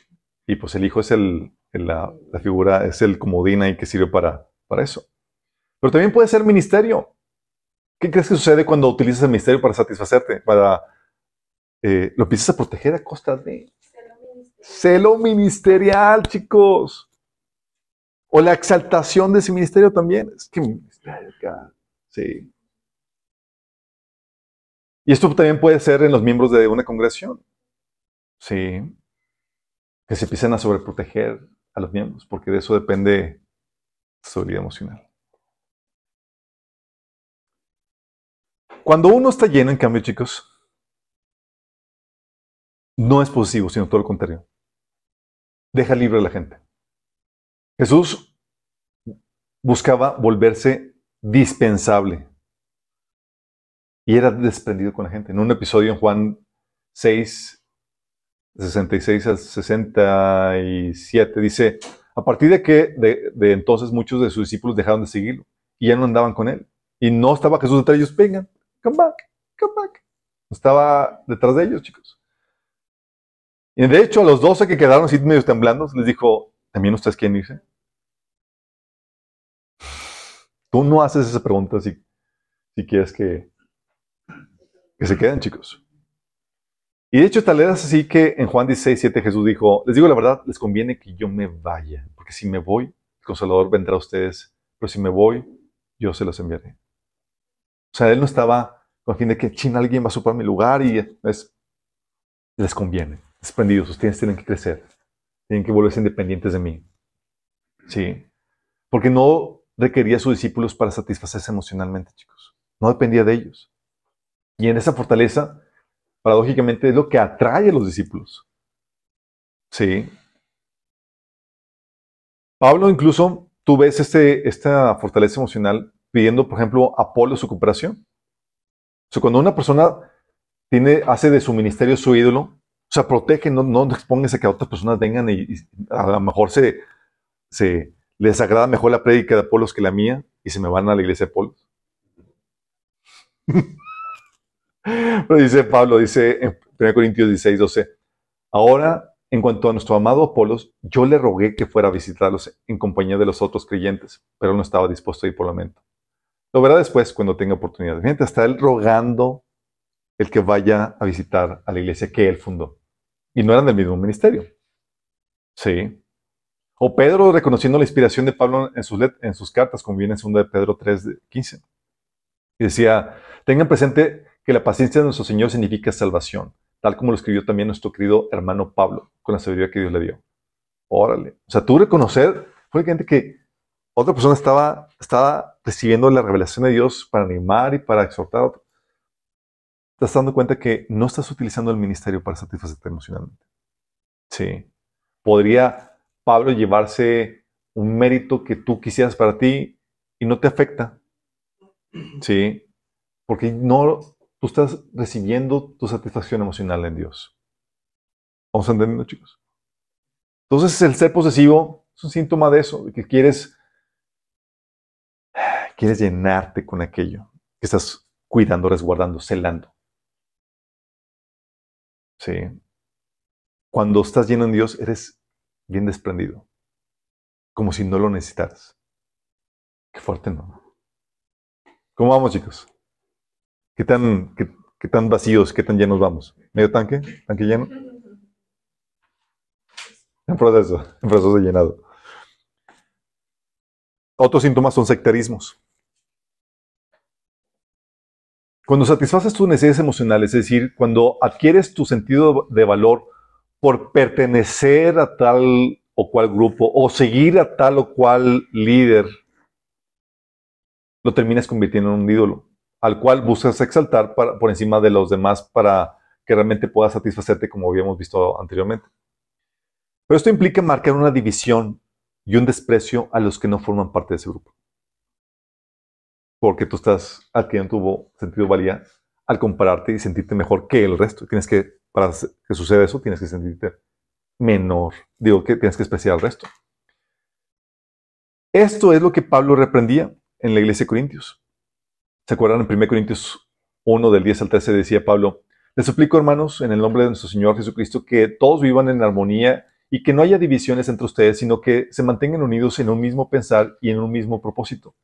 y pues el hijo es el, la, figura, es el comodín ahí que sirve para, para eso. Pero también puede ser ministerio. ¿Qué crees que sucede cuando utilizas el ministerio para satisfacerte? Para eh, lo empiezas a proteger a costa de celo ministerial, chicos. O la exaltación de ese ministerio también. Es que ministerio, sí. Y esto también puede ser en los miembros de una congregación. Sí. Que se empiecen a sobreproteger a los miembros, porque de eso depende su vida emocional. Cuando uno está lleno, en cambio, chicos, no es positivo, sino todo lo contrario. Deja libre a la gente. Jesús buscaba volverse dispensable y era desprendido con la gente. En un episodio en Juan 6, 66 al 67, dice, a partir de que de, entonces muchos de sus discípulos dejaron de seguirlo y ya no andaban con él. Y no estaba Jesús detrás de ellos, vengan, come back, come back. Estaba detrás de ellos, chicos. Y de hecho, a los doce que quedaron así medio temblando, les dijo, ¿también ustedes quieren irse? Tú no haces esa pregunta si, si quieres que, que se queden, chicos. Y de hecho, tal vez así que en Juan 16, 7 Jesús dijo, les digo la verdad, les conviene que yo me vaya, porque si me voy, el consolador vendrá a ustedes, pero si me voy, yo se los enviaré. O sea, él no estaba con fin de que, chin, alguien va a supar mi lugar y es, les conviene. Desprendidos, ustedes tienen que crecer, tienen que volverse independientes de mí. Sí. Porque no requería a sus discípulos para satisfacerse emocionalmente, chicos. No dependía de ellos. Y en esa fortaleza, paradójicamente, es lo que atrae a los discípulos. Sí. Pablo incluso, tú ves este, esta fortaleza emocional pidiendo, por ejemplo, a Apolo su cooperación. O sea, cuando una persona tiene, hace de su ministerio su ídolo, o sea, protege, no, no a que otras personas vengan y, a lo mejor se, se les agrada mejor la prédica de Apolos que la mía y se me van a la iglesia de Apolos. Pero dice Pablo, dice en 1 Corintios 16, 12, ahora, en cuanto a nuestro amado Apolos, yo le rogué que fuera a visitarlos en compañía de los otros creyentes, pero no estaba dispuesto a ir por la mente. Lo verá después cuando tenga oportunidad. Fíjate, está él rogando el que vaya a visitar a la iglesia que él fundó. Y no eran del mismo ministerio. Sí. O Pedro reconociendo la inspiración de Pablo en sus, en sus cartas, como viene en 2 de Pedro 3, 15. Y decía, tengan presente que la paciencia de nuestro Señor significa salvación, tal como lo escribió también nuestro querido hermano Pablo, con la sabiduría que Dios le dio. Órale. O sea, tú reconocer, gente que otra persona estaba, estaba recibiendo la revelación de Dios para animar y para exhortar a otro. Estás dando cuenta que no estás utilizando el ministerio para satisfacerte emocionalmente. Sí. Podría Pablo llevarse un mérito que tú quisieras para ti y no te afecta. Sí. Porque no, tú estás recibiendo tu satisfacción emocional en Dios. ¿Vamos entendiendo, chicos? Entonces, el ser posesivo es un síntoma de eso, de que quieres, quieres llenarte con aquello que estás cuidando, resguardando, celando. Sí. Cuando estás lleno en Dios, eres bien desprendido, como si no lo necesitaras. Qué fuerte, ¿no? ¿Cómo vamos, chicos? ¿Qué tan, qué, tan vacíos, qué tan llenos vamos? ¿Medio tanque? ¿Tanque lleno? En proceso, en proceso de llenado. Otros síntomas son sectarismos. Cuando satisfaces tus necesidades emocionales, es decir, cuando adquieres tu sentido de valor por pertenecer a tal o cual grupo o seguir a tal o cual líder, lo terminas convirtiendo en un ídolo al cual buscas exaltar por encima de los demás para que realmente pueda satisfacerte como habíamos visto anteriormente. Pero esto implica marcar una división y un desprecio a los que no forman parte de ese grupo. Porque tú estás adquiriendo tu sentido valía al compararte y sentirte mejor que el resto. Tienes que, para que suceda eso, tienes que sentirte menor. Digo que tienes que despreciar al resto. Esto es lo que Pablo reprendía en la iglesia de Corintios. ¿Se acuerdan en 1 Corintios 1 del 10 al 13 decía Pablo, les suplico hermanos en el nombre de nuestro Señor Jesucristo que todos vivan en armonía y que no haya divisiones entre ustedes, sino que se mantengan unidos en un mismo pensar y en un mismo propósito.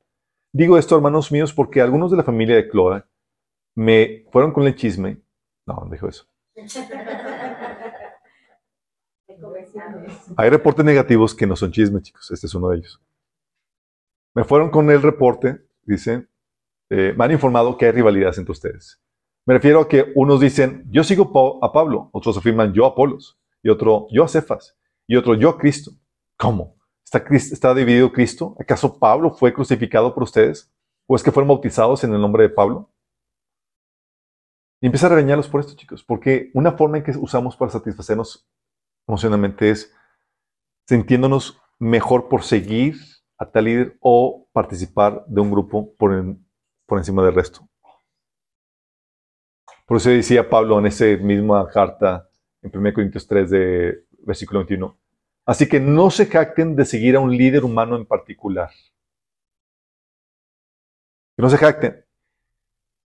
digo esto, hermanos míos, porque algunos de la familia de Cloa me fueron con el chisme. No, no dijo eso. Hay reportes negativos que no son chismes, chicos. Este es uno de ellos. Me fueron con el reporte, dice, eh, me han informado que hay rivalidades entre ustedes. Me refiero a que unos dicen, yo sigo a Pablo, otros afirman, yo a Apolos, y otro, yo a Cefas, y otro, yo a Cristo. ¿Cómo? ¿Está, ¿Está dividido Cristo? ¿Acaso Pablo fue crucificado por ustedes? ¿O es que fueron bautizados en el nombre de Pablo? Y empieza a regañarlos por esto, chicos, porque una forma en que usamos para satisfacernos emocionalmente es sintiéndonos mejor por seguir a tal líder o participar de un grupo por, por encima del resto. Por eso decía Pablo en esa misma carta, en 1 Corintios 3, de versículo 21. Así que no se jacten de seguir a un líder humano en particular. Que no se jacten.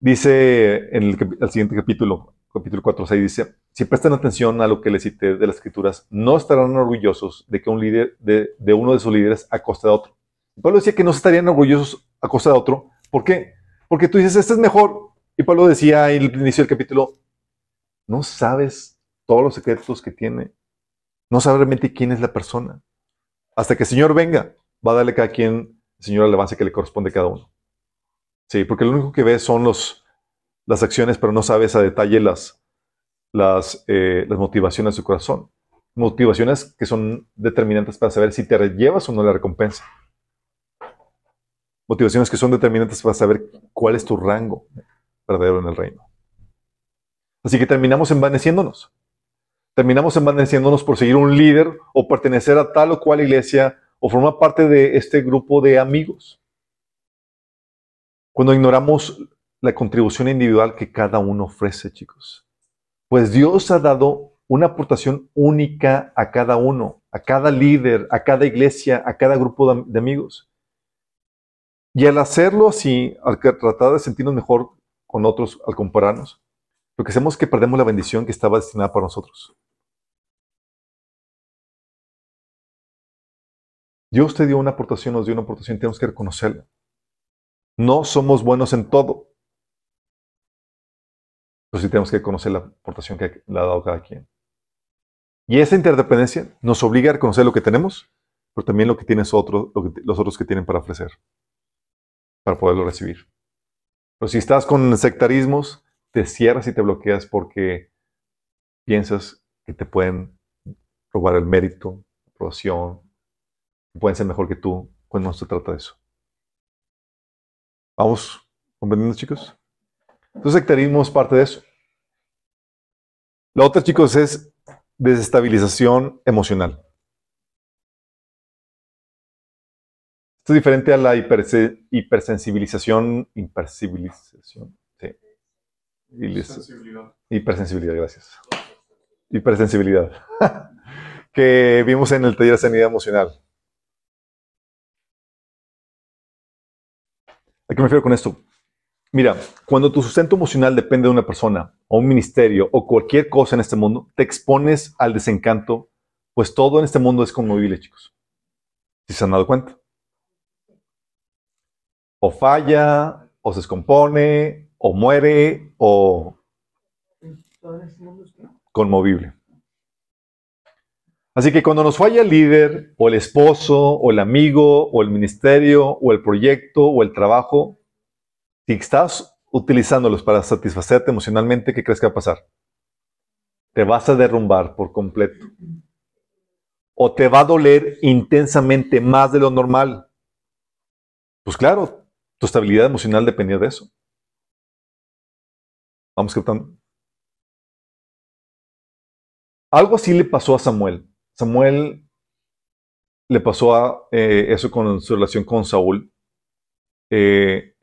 Dice en el, siguiente capítulo, capítulo 4, 6, dice, si prestan atención a lo que les cité de las escrituras, no estarán orgullosos de que un líder, de, uno de sus líderes a costa de otro. Pablo decía que no estarían orgullosos a costa de otro. ¿Por qué? Porque tú dices, este es mejor. Y Pablo decía el inicio del capítulo, no sabes todos los secretos que tiene. No sabes realmente quién es la persona. Hasta que el Señor venga, va a darle a cada quien el Señor el avance que le corresponde a cada uno. Sí, porque lo único que ves son los, las acciones, pero no sabes a detalle las, las, eh, las motivaciones de su corazón. Motivaciones que son determinantes para saber si te llevas o no la recompensa. Motivaciones que son determinantes para saber cuál es tu rango verdadero en el reino. Así que terminamos envaneciéndonos. Terminamos envaneciéndonos por seguir un líder o pertenecer a tal o cual iglesia o formar parte de este grupo de amigos. Cuando ignoramos la contribución individual que cada uno ofrece, chicos. Pues Dios ha dado una aportación única a cada uno, a cada líder, a cada iglesia, a cada grupo de, amigos. Y al hacerlo así, al tratar de sentirnos mejor con otros, al compararnos, lo que hacemos es que perdemos la bendición que estaba destinada para nosotros. Dios te dio una aportación, nos dio una aportación, tenemos que reconocerla. No somos buenos en todo. Pero sí tenemos que conocer la aportación que le ha dado cada quien. Y esa interdependencia nos obliga a reconocer lo que tenemos, pero también lo que tienes otro, los otros que tienen para ofrecer, para poderlo recibir. Pero si estás con sectarismos, te cierras y te bloqueas porque piensas que te pueden robar el mérito, la aprobación, pueden ser mejor que tú, cuando no se trata de eso. ¿Vamos comprendiendo, chicos? Entonces, sectarismo es parte de eso. La otra, chicos, es desestabilización emocional. Esto es diferente a la hipersensibilización. Hipersensibilización. Sí. Hipersensibilidad. Hipersensibilidad, gracias. Hipersensibilidad. que vimos en el taller de sanidad emocional. ¿A qué me refiero con esto? Mira, cuando tu sustento emocional depende de una persona o un ministerio o cualquier cosa en este mundo, te expones al desencanto, pues todo en este mundo es conmovible, chicos. Si se han dado cuenta. O falla, o se descompone, o muere, o conmovible. Así que cuando nos falla el líder, o el esposo, o el amigo, o el ministerio, o el proyecto, o el trabajo, si estás utilizándolos para satisfacerte emocionalmente, ¿qué crees que va a pasar? Te vas a derrumbar por completo. O te va a doler intensamente más de lo normal. Pues claro, tu estabilidad emocional dependía de eso. Vamos captando. Algo así le pasó a Samuel. Samuel le pasó a, eh, eso con su relación con Saúl. Eh,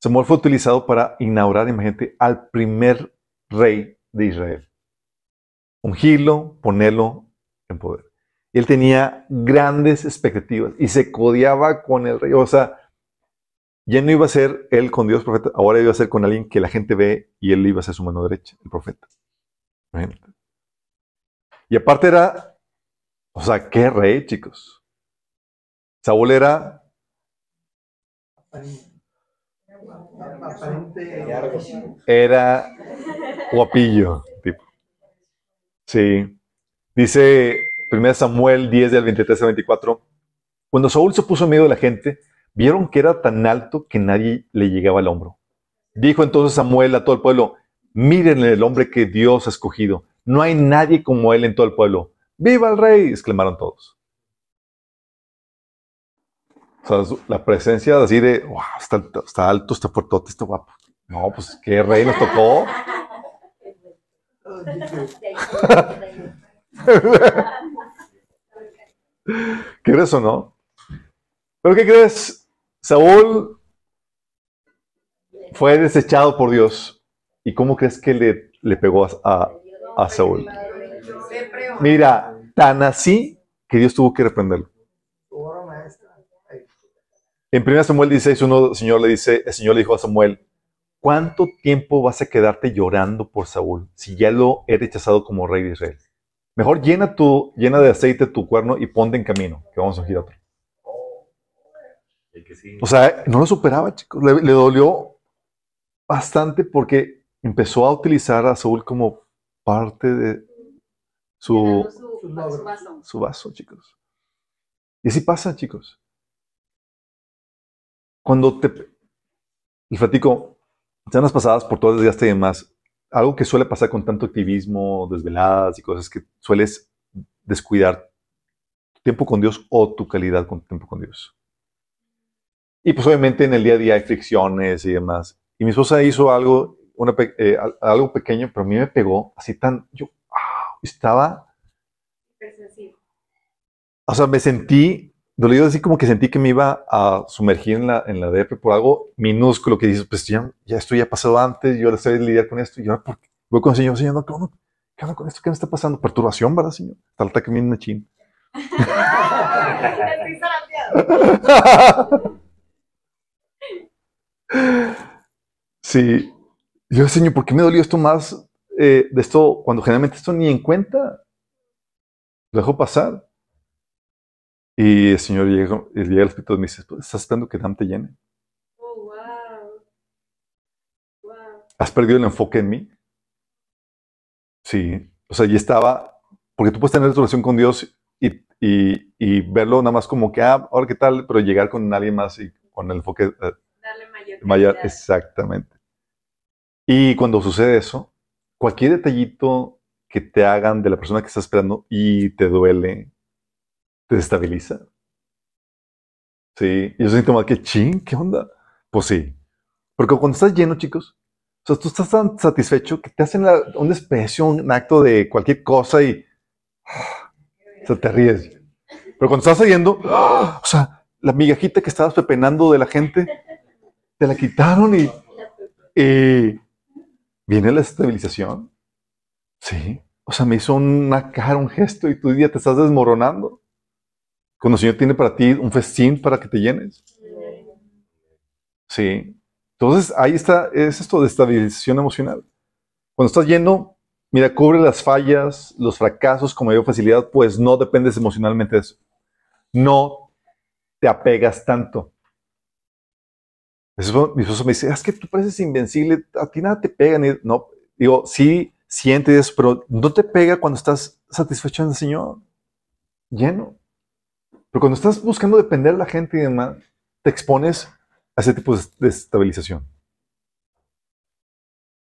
Samuel fue utilizado para inaugurar, imagínate, al primer rey de Israel. Ungirlo, ponerlo en poder. Él tenía grandes expectativas y se codiaba con el rey. O sea, ya no iba a ser él con Dios profeta, ahora iba a ser con alguien que la gente ve y él iba a ser su mano derecha, el profeta. Imagínate. Y aparte era, o sea, qué rey, chicos. Saúl era Era guapillo, tipo. Sí. Dice 1 Samuel 10 del 23 al 24. Cuando Saúl se puso en medio de la gente, vieron que era tan alto que nadie le llegaba al hombro. Dijo entonces Samuel a todo el pueblo, miren el hombre que Dios ha escogido. No hay nadie como él en todo el pueblo. ¡Viva el rey! exclamaron todos. O sea, la presencia así de, wow, está, está alto, está fuertote, está guapo. No, pues qué rey nos tocó. ¿Qué crees o no? ¿Pero qué crees? Saúl fue desechado por Dios. ¿Y cómo crees que le, le pegó a, a Saúl? Mira, tan así que Dios tuvo que reprenderlo. En 1 Samuel 16, uno Señor le dice, el Señor le dijo a Samuel, ¿cuánto tiempo vas a quedarte llorando por Saúl si ya lo he rechazado como rey de Israel? Mejor llena, tu, llena de aceite tu cuerno y ponte en camino, que vamos a girar otro. O sea, no lo superaba, chicos. Le, le, dolió bastante porque empezó a utilizar a Saúl como parte de su, su, su, vaso. su vaso, chicos. Y así pasa, chicos. Cuando te... Les platico, semanas pasadas, por todo el desgaste y demás, algo que suele pasar con tanto activismo, desveladas y cosas que sueles descuidar tu tiempo con Dios o tu calidad con tiempo con Dios. Y pues obviamente en el día a día hay fricciones y demás. Y mi esposa hizo algo, una, eh, algo pequeño, pero a mí me pegó así tan, yo estaba... O sea, me sentí dolido así como que sentí que me iba a sumergir en la, en la por algo minúsculo que dices, pues ya, ya esto ya ha pasado antes, yo a lidiar con esto, y ahora porque voy con el Señor, Señor, no, ¿qué, onda, ¿qué con esto? ¿Qué me está pasando? Perturbación, ¿verdad, Señor? Tal que viene una chin. Sí. Yo, Señor, ¿por qué me dolió esto más eh, de esto cuando generalmente esto ni en cuenta? Lo dejo pasar. Y el Señor llega, llega al Espíritu y me dice, ¿estás esperando que Dam te llene? Oh, wow. Wow. ¿Has perdido el enfoque en mí? Sí. O sea, ya estaba, porque tú puedes tener relación con Dios y, y, y, verlo nada más como que, ah, ahora qué tal, pero llegar con alguien más y con el enfoque. Mayor. exactamente. Y cuando sucede eso, cualquier detallito que te hagan de la persona que estás esperando y te duele, te desestabiliza. Sí, y yo siento más que ching, ¿qué onda? Pues sí. Porque cuando estás lleno, chicos, o sea, tú estás tan satisfecho que te hacen un desprecio, un acto de cualquier cosa y o sea, te ríes. Pero cuando estás saliendo, o sea, la migajita que estabas pepenando de la gente, te la quitaron y, viene la estabilización. Sí. O sea, me hizo una cara, un gesto y tu día te estás desmoronando. Cuando el Señor tiene para ti un festín para que te llenes. Sí. Entonces, ahí está, es esto de estabilización emocional. Cuando estás lleno, mira, cubre las fallas, los fracasos con mayor facilidad, pues no dependes emocionalmente de eso. No te apegas tanto. Eso, mi esposo me dice, es que tú pareces invencible, a ti nada te pega. Ni... No, digo, sí, sientes, pero no te pega cuando estás satisfecho en el Señor, lleno. Pero cuando estás buscando depender de la gente y demás, te expones a ese tipo de estabilización.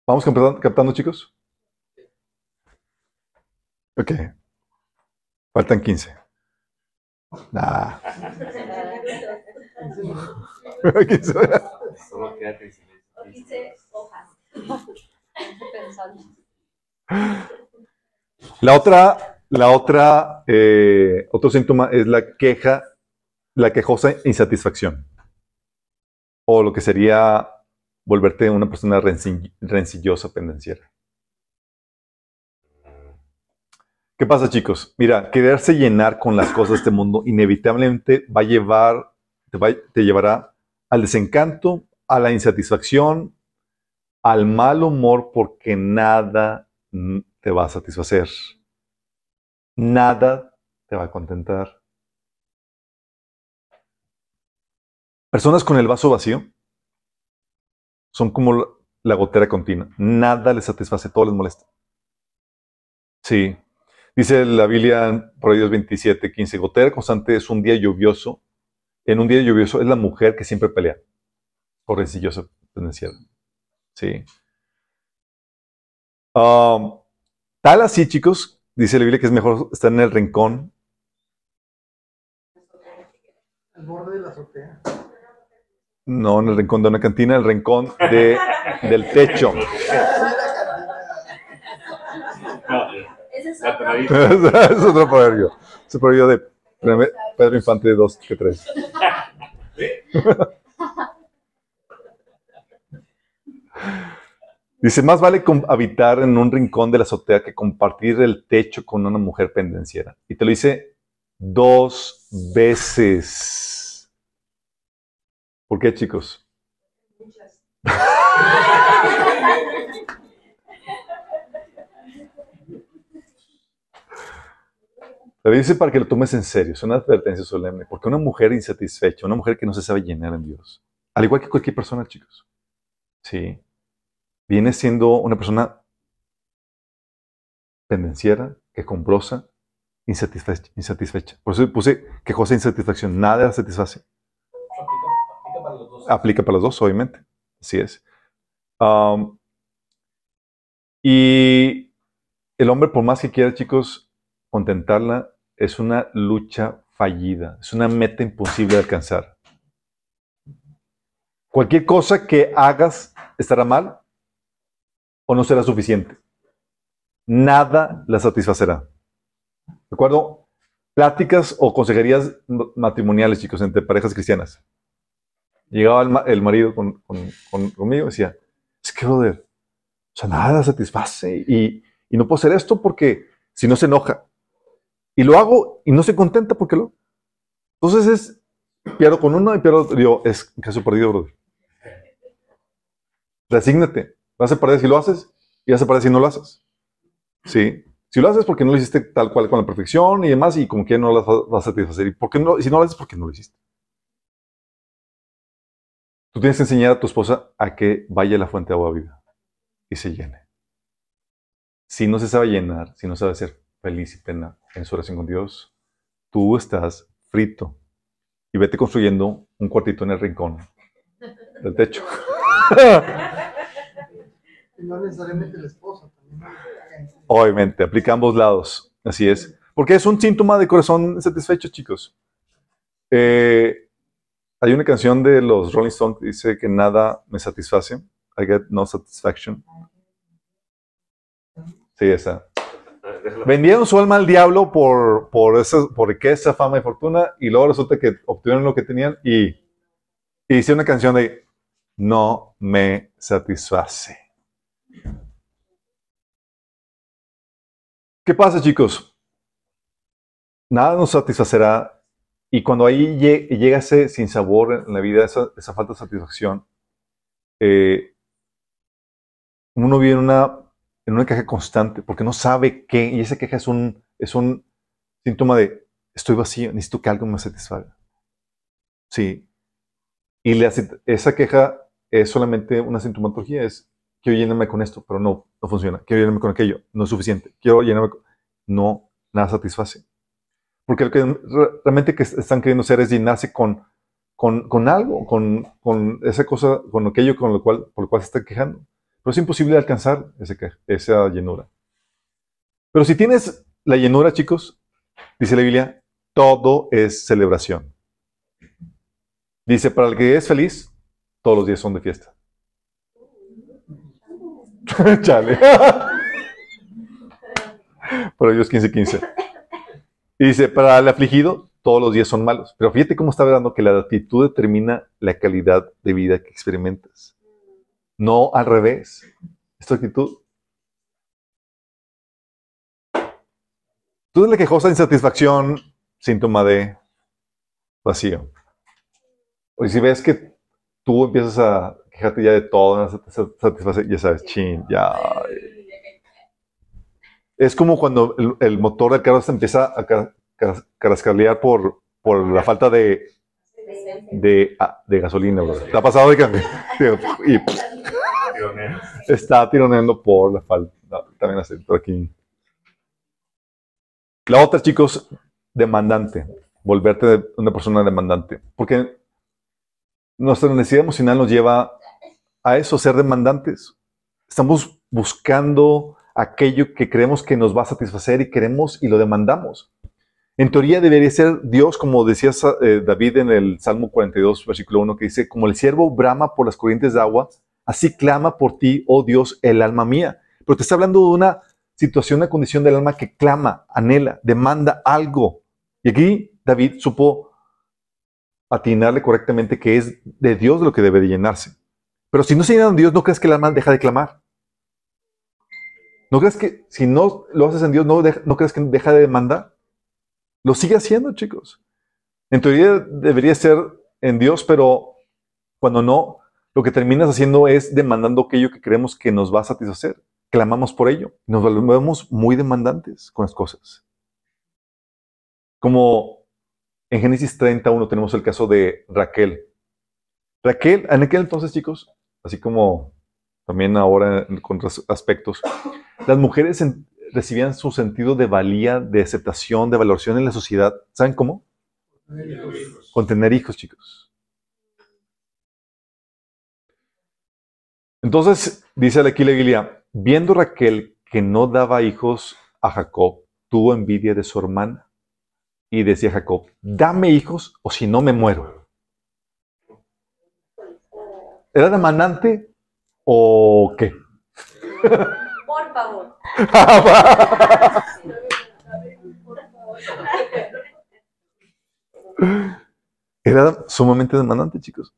¿Vamos captando, chicos? Ok. Faltan 15. Nah. Solo queda 15 hojas. La otra la otra, eh, otro síntoma es la queja, la quejosa insatisfacción. O lo que sería volverte una persona rencillosa, pendenciera. ¿Qué pasa, chicos? Mira, quererse llenar con las cosas de este mundo inevitablemente va a llevar, te, te llevará al desencanto, a la insatisfacción, al mal humor, porque nada te va a satisfacer nada te va a contentar. Personas con el vaso vacío son como la gotera continua. Nada les satisface, todo les molesta. Sí. Dice la Biblia Proverbios 27, 15, gotera constante es un día lluvioso. En un día lluvioso es la mujer que siempre pelea. Por rencillosa tendencial. Sí. Um, tal así, chicos, dice la Biblia que es mejor estar en el rincón. El borde de la azotea. No, en el rincón de una cantina, el rincón de, del techo. Ese es otro. tonadita. es otro proverbio. Es el proverbio de Pedro Infante 2 que 3. Dice, más vale habitar en un rincón de la azotea que compartir el techo con una mujer pendenciera. Y te lo dice dos veces. ¿Por qué, chicos? Te dice para que lo tomes en serio. Es una advertencia solemne. Porque una mujer insatisfecha, una mujer que no se sabe llenar en Dios, al igual que cualquier persona, chicos, sí, viene siendo una persona pendenciera, quejumbrosa, insatisfecha, insatisfecha. Por eso puse quejosa insatisfacción. Nada la satisface. Aplica para los dos. Aplica para los dos, obviamente. Así es. Y el hombre, por más que quiera, chicos, contentarla, es una lucha fallida. Es una meta imposible de alcanzar. Cualquier cosa que hagas estará mal o no será suficiente. Nada la satisfacerá. ¿De acuerdo? Pláticas o consejerías matrimoniales, chicos, entre parejas cristianas. Llegaba el, ma- el marido con, con- con- conmigo y decía, es que, brother, o sea, nada satisface y, y no puedo hacer esto porque si no se enoja. Y lo hago y no se contenta porque lo... Entonces es, pierdo con uno y pierdo otro. Digo, es caso perdido, brother. Resígnate. Vas a perder si lo haces y vas a perder si no lo haces. Sí. Si lo haces porque no lo hiciste tal cual con la perfección y demás y como que no las va- vas a satisfacer. ¿Y por qué no? Si no lo haces, porque no lo hiciste. Tú tienes que enseñar a tu esposa a que vaya a la fuente de agua viva y se llene. Si no se sabe llenar, si no sabe ser feliz y plena en su relación con Dios, tú estás frito. Y vete construyendo un cuartito en el rincón del techo. No necesariamente la esposa. Obviamente, aplica a ambos lados. Así es. Porque es un síntoma de corazón insatisfecho, chicos. Eh, hay una canción de los Rolling Stones que dice que nada me satisface. I get no satisfaction. Sí, esa. Vendieron su alma al diablo por, por, esa, por riqueza, fama y fortuna, y luego resulta que obtuvieron lo que tenían y, y hicieron una canción de No me satisface. ¿Qué pasa, chicos? Nada nos satisfacerá, y cuando ahí lle- llega ese sin sabor en la vida, esa, esa falta de satisfacción, eh, uno vive en una en una queja constante porque no sabe qué, y esa queja es un, es un síntoma de estoy vacío, necesito que algo me satisfaga. Sí. Y esa queja es solamente una sintomatología, es quiero llenarme con esto, pero no, no funciona. Quiero llenarme con aquello, no es suficiente. Quiero llenarme con... No, nada satisface. Porque lo que re- realmente que están queriendo hacer es llenarse con, con, con algo, con, con esa cosa, con aquello con lo cual, por lo cual se está quejando. Pero es imposible alcanzar esa llenura. Pero si tienes la llenura, chicos, dice la Biblia, todo es celebración. Dice, para el que es feliz, todos los días son de fiesta. Chale. Pero Dios 15, 15. Y dice, para el afligido, todos los días son malos. Pero fíjate cómo está hablando que la actitud determina la calidad de vida que experimentas. No al revés. Es tu actitud. Tú eres la quejosa insatisfacción, síntoma de vacío. O si ves que tú empiezas a quejarte ya de todo, no satisface, ya sabes, chin, ya. Es como cuando el, el motor del carro se empieza a ca- ca- carrascalear por, por la falta de, de, ah, de gasolina, bro. ¿Te ha pasado de que y está tironeando por la falta? No, también así, por aquí. La otra, chicos, demandante. Volverte una persona demandante. Porque nuestra necesidad emocional nos lleva a eso, ser demandantes. Estamos buscando aquello que creemos que nos va a satisfacer y queremos y lo demandamos. En teoría debería ser Dios, como decía eh, David en el Salmo 42, versículo 1, que dice, como el siervo brama por las corrientes de agua, así clama por ti, oh Dios, el alma mía. Pero te está hablando de una situación, una condición del alma que clama, anhela, demanda algo. Y aquí David supo atinarle correctamente que es de Dios lo que debe de llenarse. Pero si no se llena de Dios, ¿no crees que el alma deja de clamar? ¿No crees que si no lo haces en Dios, no, no crees que deja de demandar? Lo sigue haciendo, chicos. En teoría debería ser en Dios, pero cuando no, lo que terminas haciendo es demandando aquello que creemos que nos va a satisfacer. Clamamos por ello. Nos volvemos muy demandantes con las cosas. Como en Génesis 31 tenemos el caso de Raquel. Raquel, en aquel entonces, chicos, así como también ahora con otros aspectos, las mujeres recibían su sentido de valía, de aceptación, de valoración en la sociedad. ¿Saben cómo? Con tener hijos, chicos. Entonces, dice aquí la Biblia, viendo Raquel que no daba hijos a Jacob, tuvo envidia de su hermana y decía Jacob, dame hijos o si no me muero. ¿Era demandante o qué? Por favor. Era sumamente demandante, chicos.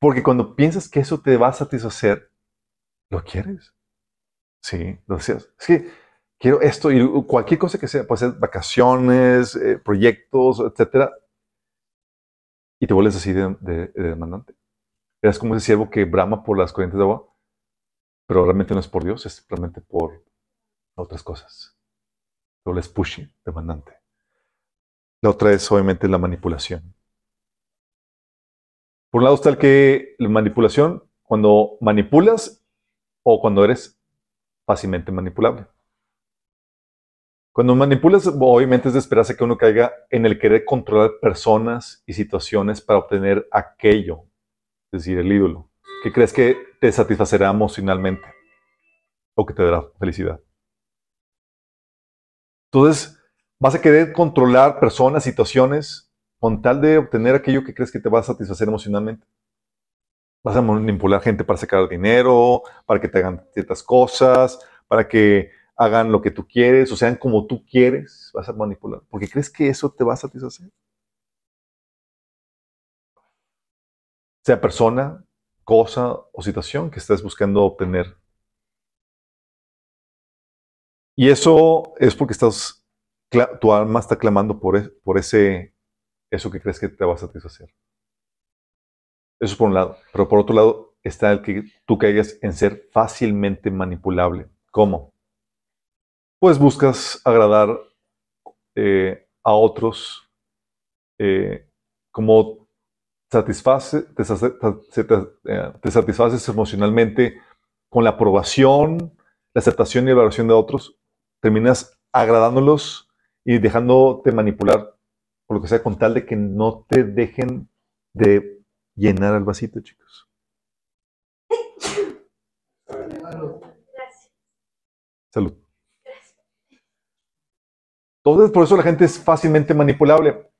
Porque cuando piensas que eso te va a satisfacer, lo quieres. Sí, lo deseas. Es que quiero esto y cualquier cosa que sea, puede ser vacaciones, eh, proyectos, etcétera. Y te vuelves así de, de- de demandante. Eres como ese siervo que brama por las corrientes de agua, pero realmente no es por Dios, es realmente por otras cosas. Te vuelves pushy, demandante. La otra es obviamente la manipulación. Por un lado está el que la manipulación, cuando manipulas o cuando eres fácilmente manipulable. Cuando manipulas, obviamente es de esperarse que uno caiga en el querer controlar personas y situaciones para obtener aquello, es decir, el ídolo, que crees que te satisfacerá emocionalmente o que te dará felicidad. Entonces, vas a querer controlar personas, situaciones, con tal de obtener aquello que crees que te va a satisfacer emocionalmente. Vas a manipular gente para sacar dinero, para que te hagan ciertas cosas, para que hagan lo que tú quieres, o sean como tú quieres, vas a manipular, porque crees que eso te va a satisfacer. Sea persona, cosa o situación que estés buscando obtener. Y eso es porque estás, tu alma está clamando por, e- por ese, eso que crees que te va a satisfacer. Eso es por un lado. Pero por otro lado está el que tú caigas en ser fácilmente manipulable. ¿Cómo? Pues buscas agradar eh, a otros eh, como satisface, te, sace- te- te- eh, te satisfaces emocionalmente con la aprobación, la aceptación y evaluación de otros, terminas agradándolos y dejándote manipular por lo que sea con tal de que no te dejen de llenar el vasito, chicos. Gracias. Salud. Entonces, por eso la gente es fácilmente manipulable.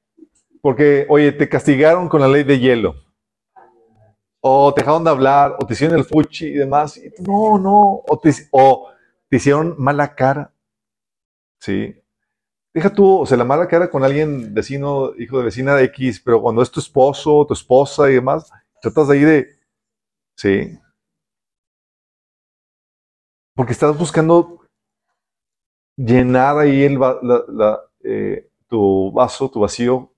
Porque, oye, te castigaron con la ley de hielo. O te dejaron de hablar, o te hicieron el fuchi y demás. Y no, no. O te, o te hicieron mala cara. Sí. Deja tú, o sea, la mala cara con alguien vecino, hijo de vecina de X, pero cuando es tu esposo, tu esposa y demás, tratas de ahí de. Sí. Porque estás buscando llenar ahí el, la, eh, tu vaso, tu vacío,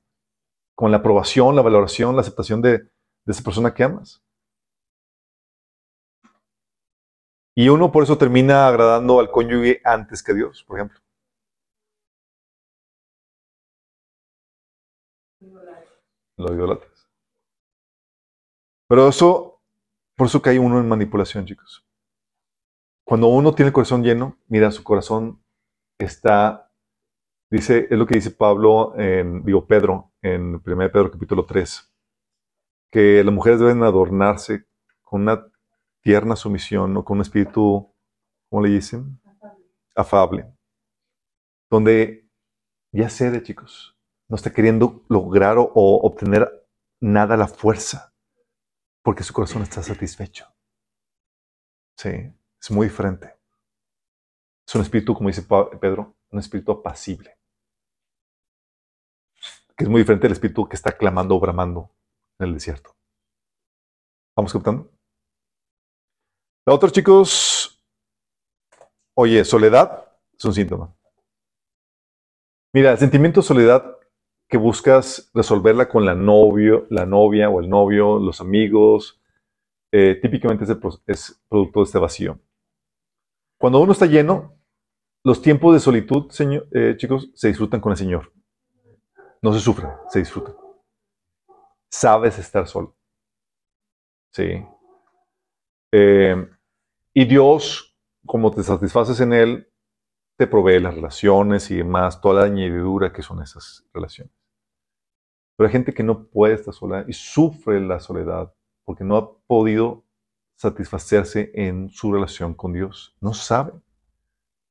con la aprobación, la valoración, la aceptación de, esa persona que amas. Y uno por eso termina agradando al cónyuge antes que a Dios, por ejemplo. Lo idolatras. Pero eso, por eso cae uno en manipulación, chicos. Cuando uno tiene el corazón lleno, mira, su corazón está, dice, es lo que dice Pablo, en, digo Pedro, en 1 Pedro capítulo 3, que las mujeres deben adornarse con una tierna sumisión o con un espíritu, ¿cómo le dicen? Afable. Donde ya cede, chicos. No está queriendo lograr o, obtener nada a la fuerza, porque su corazón está satisfecho. Sí, es muy diferente. Es un espíritu, como dice Pedro, un espíritu apacible. Que es muy diferente del espíritu que está clamando o bramando en el desierto. ¿Vamos captando? La otra, chicos, oye, soledad es un síntoma. Mira, el sentimiento de soledad que buscas resolverla con la novio, la novia o el novio, los amigos, eh, típicamente es, producto de este vacío. Cuando uno está lleno, los tiempos de solitud, eh, chicos, se disfrutan con el Señor. No se sufren, se disfrutan. Sabes estar solo. Sí. Eh, y Dios, como te satisfaces en Él, te provee las relaciones y demás, toda la añadidura que son esas relaciones. Pero hay gente que no puede estar sola y sufre la soledad porque no ha podido satisfacerse en su relación con Dios. No sabe.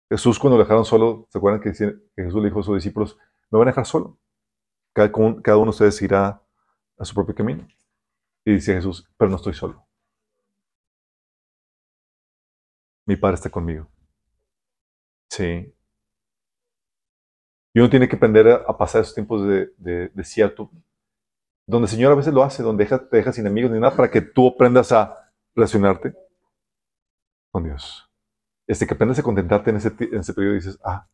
Jesús cuando lo dejaron solo, ¿se acuerdan que, que Jesús le dijo a sus discípulos, me van a dejar solo? Cada, uno de ustedes irá a su propio camino. Y dice Jesús, pero no estoy solo. Mi Padre está conmigo. Sí. Y uno tiene que aprender a, pasar esos tiempos de, de desierto, donde el Señor a veces lo hace, donde te deja sin amigos ni nada, para que tú aprendas a relacionarte con Dios. Este, que aprendas a contentarte en ese, ti- en ese periodo y dices, ah,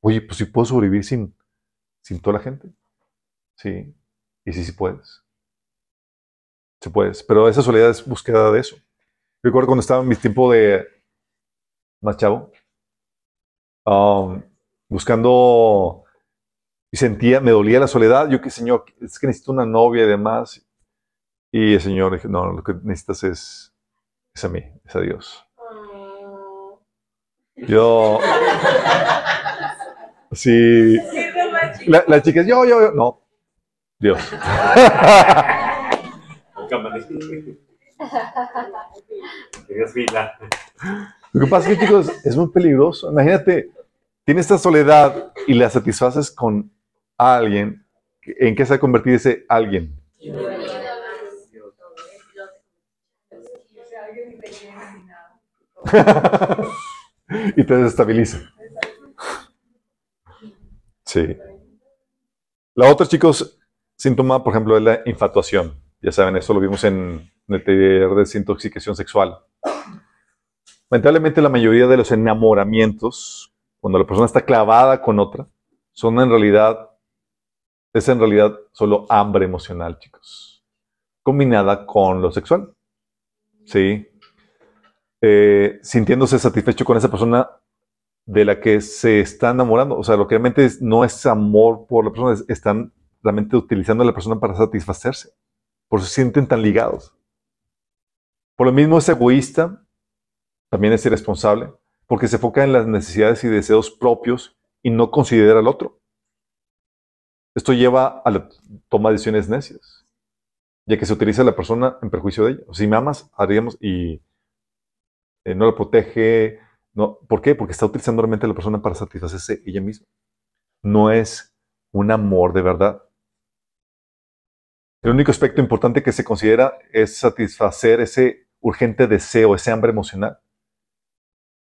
oye, pues si puedo sobrevivir sin, sin toda la gente. Sí, y sí, sí puedes. Sí puedes, pero esa soledad es búsqueda de eso. Recuerdo cuando estaba en mi tiempo de más chavo, um, buscando y sentía, me dolía la soledad. Yo que, Señor, es que necesito una novia y demás. Y el Señor dijo, no, lo que necesitas es, es a mí, es a Dios. Yo, sí, la, la chica, yo, yo, yo, no, Dios. Lo que pasa es que, chicos, es muy peligroso. Imagínate, tienes esta soledad y la satisfaces con alguien. ¿En qué se va a convertir ese alguien? y te desestabiliza. Sí. La otra, chicos, síntoma, por ejemplo, es la infatuación. Ya saben, eso lo vimos en, el taller de desintoxicación sexual. Lamentablemente, la mayoría de los enamoramientos, cuando la persona está clavada con otra, son en realidad, es en realidad solo hambre emocional, chicos, combinada con lo sexual. Sí. Eh, sintiéndose satisfecho con esa persona de la que se está enamorando. O sea, lo que realmente es- no es amor por la persona, es- están realmente utilizando a la persona para satisfacerse. Por eso se sienten tan ligados. Por lo mismo es egoísta, también es irresponsable, porque se enfoca en las necesidades y deseos propios y no considera al otro. Esto lleva a la toma de decisiones necias, ya que se utiliza a la persona en perjuicio de ella. Si me amas, haríamos y eh, no la protege. No, ¿Por qué? Porque está utilizando realmente a la persona para satisfacerse ella misma. No es un amor de verdad. El único aspecto importante que se considera es satisfacer ese urgente deseo, ese hambre emocional.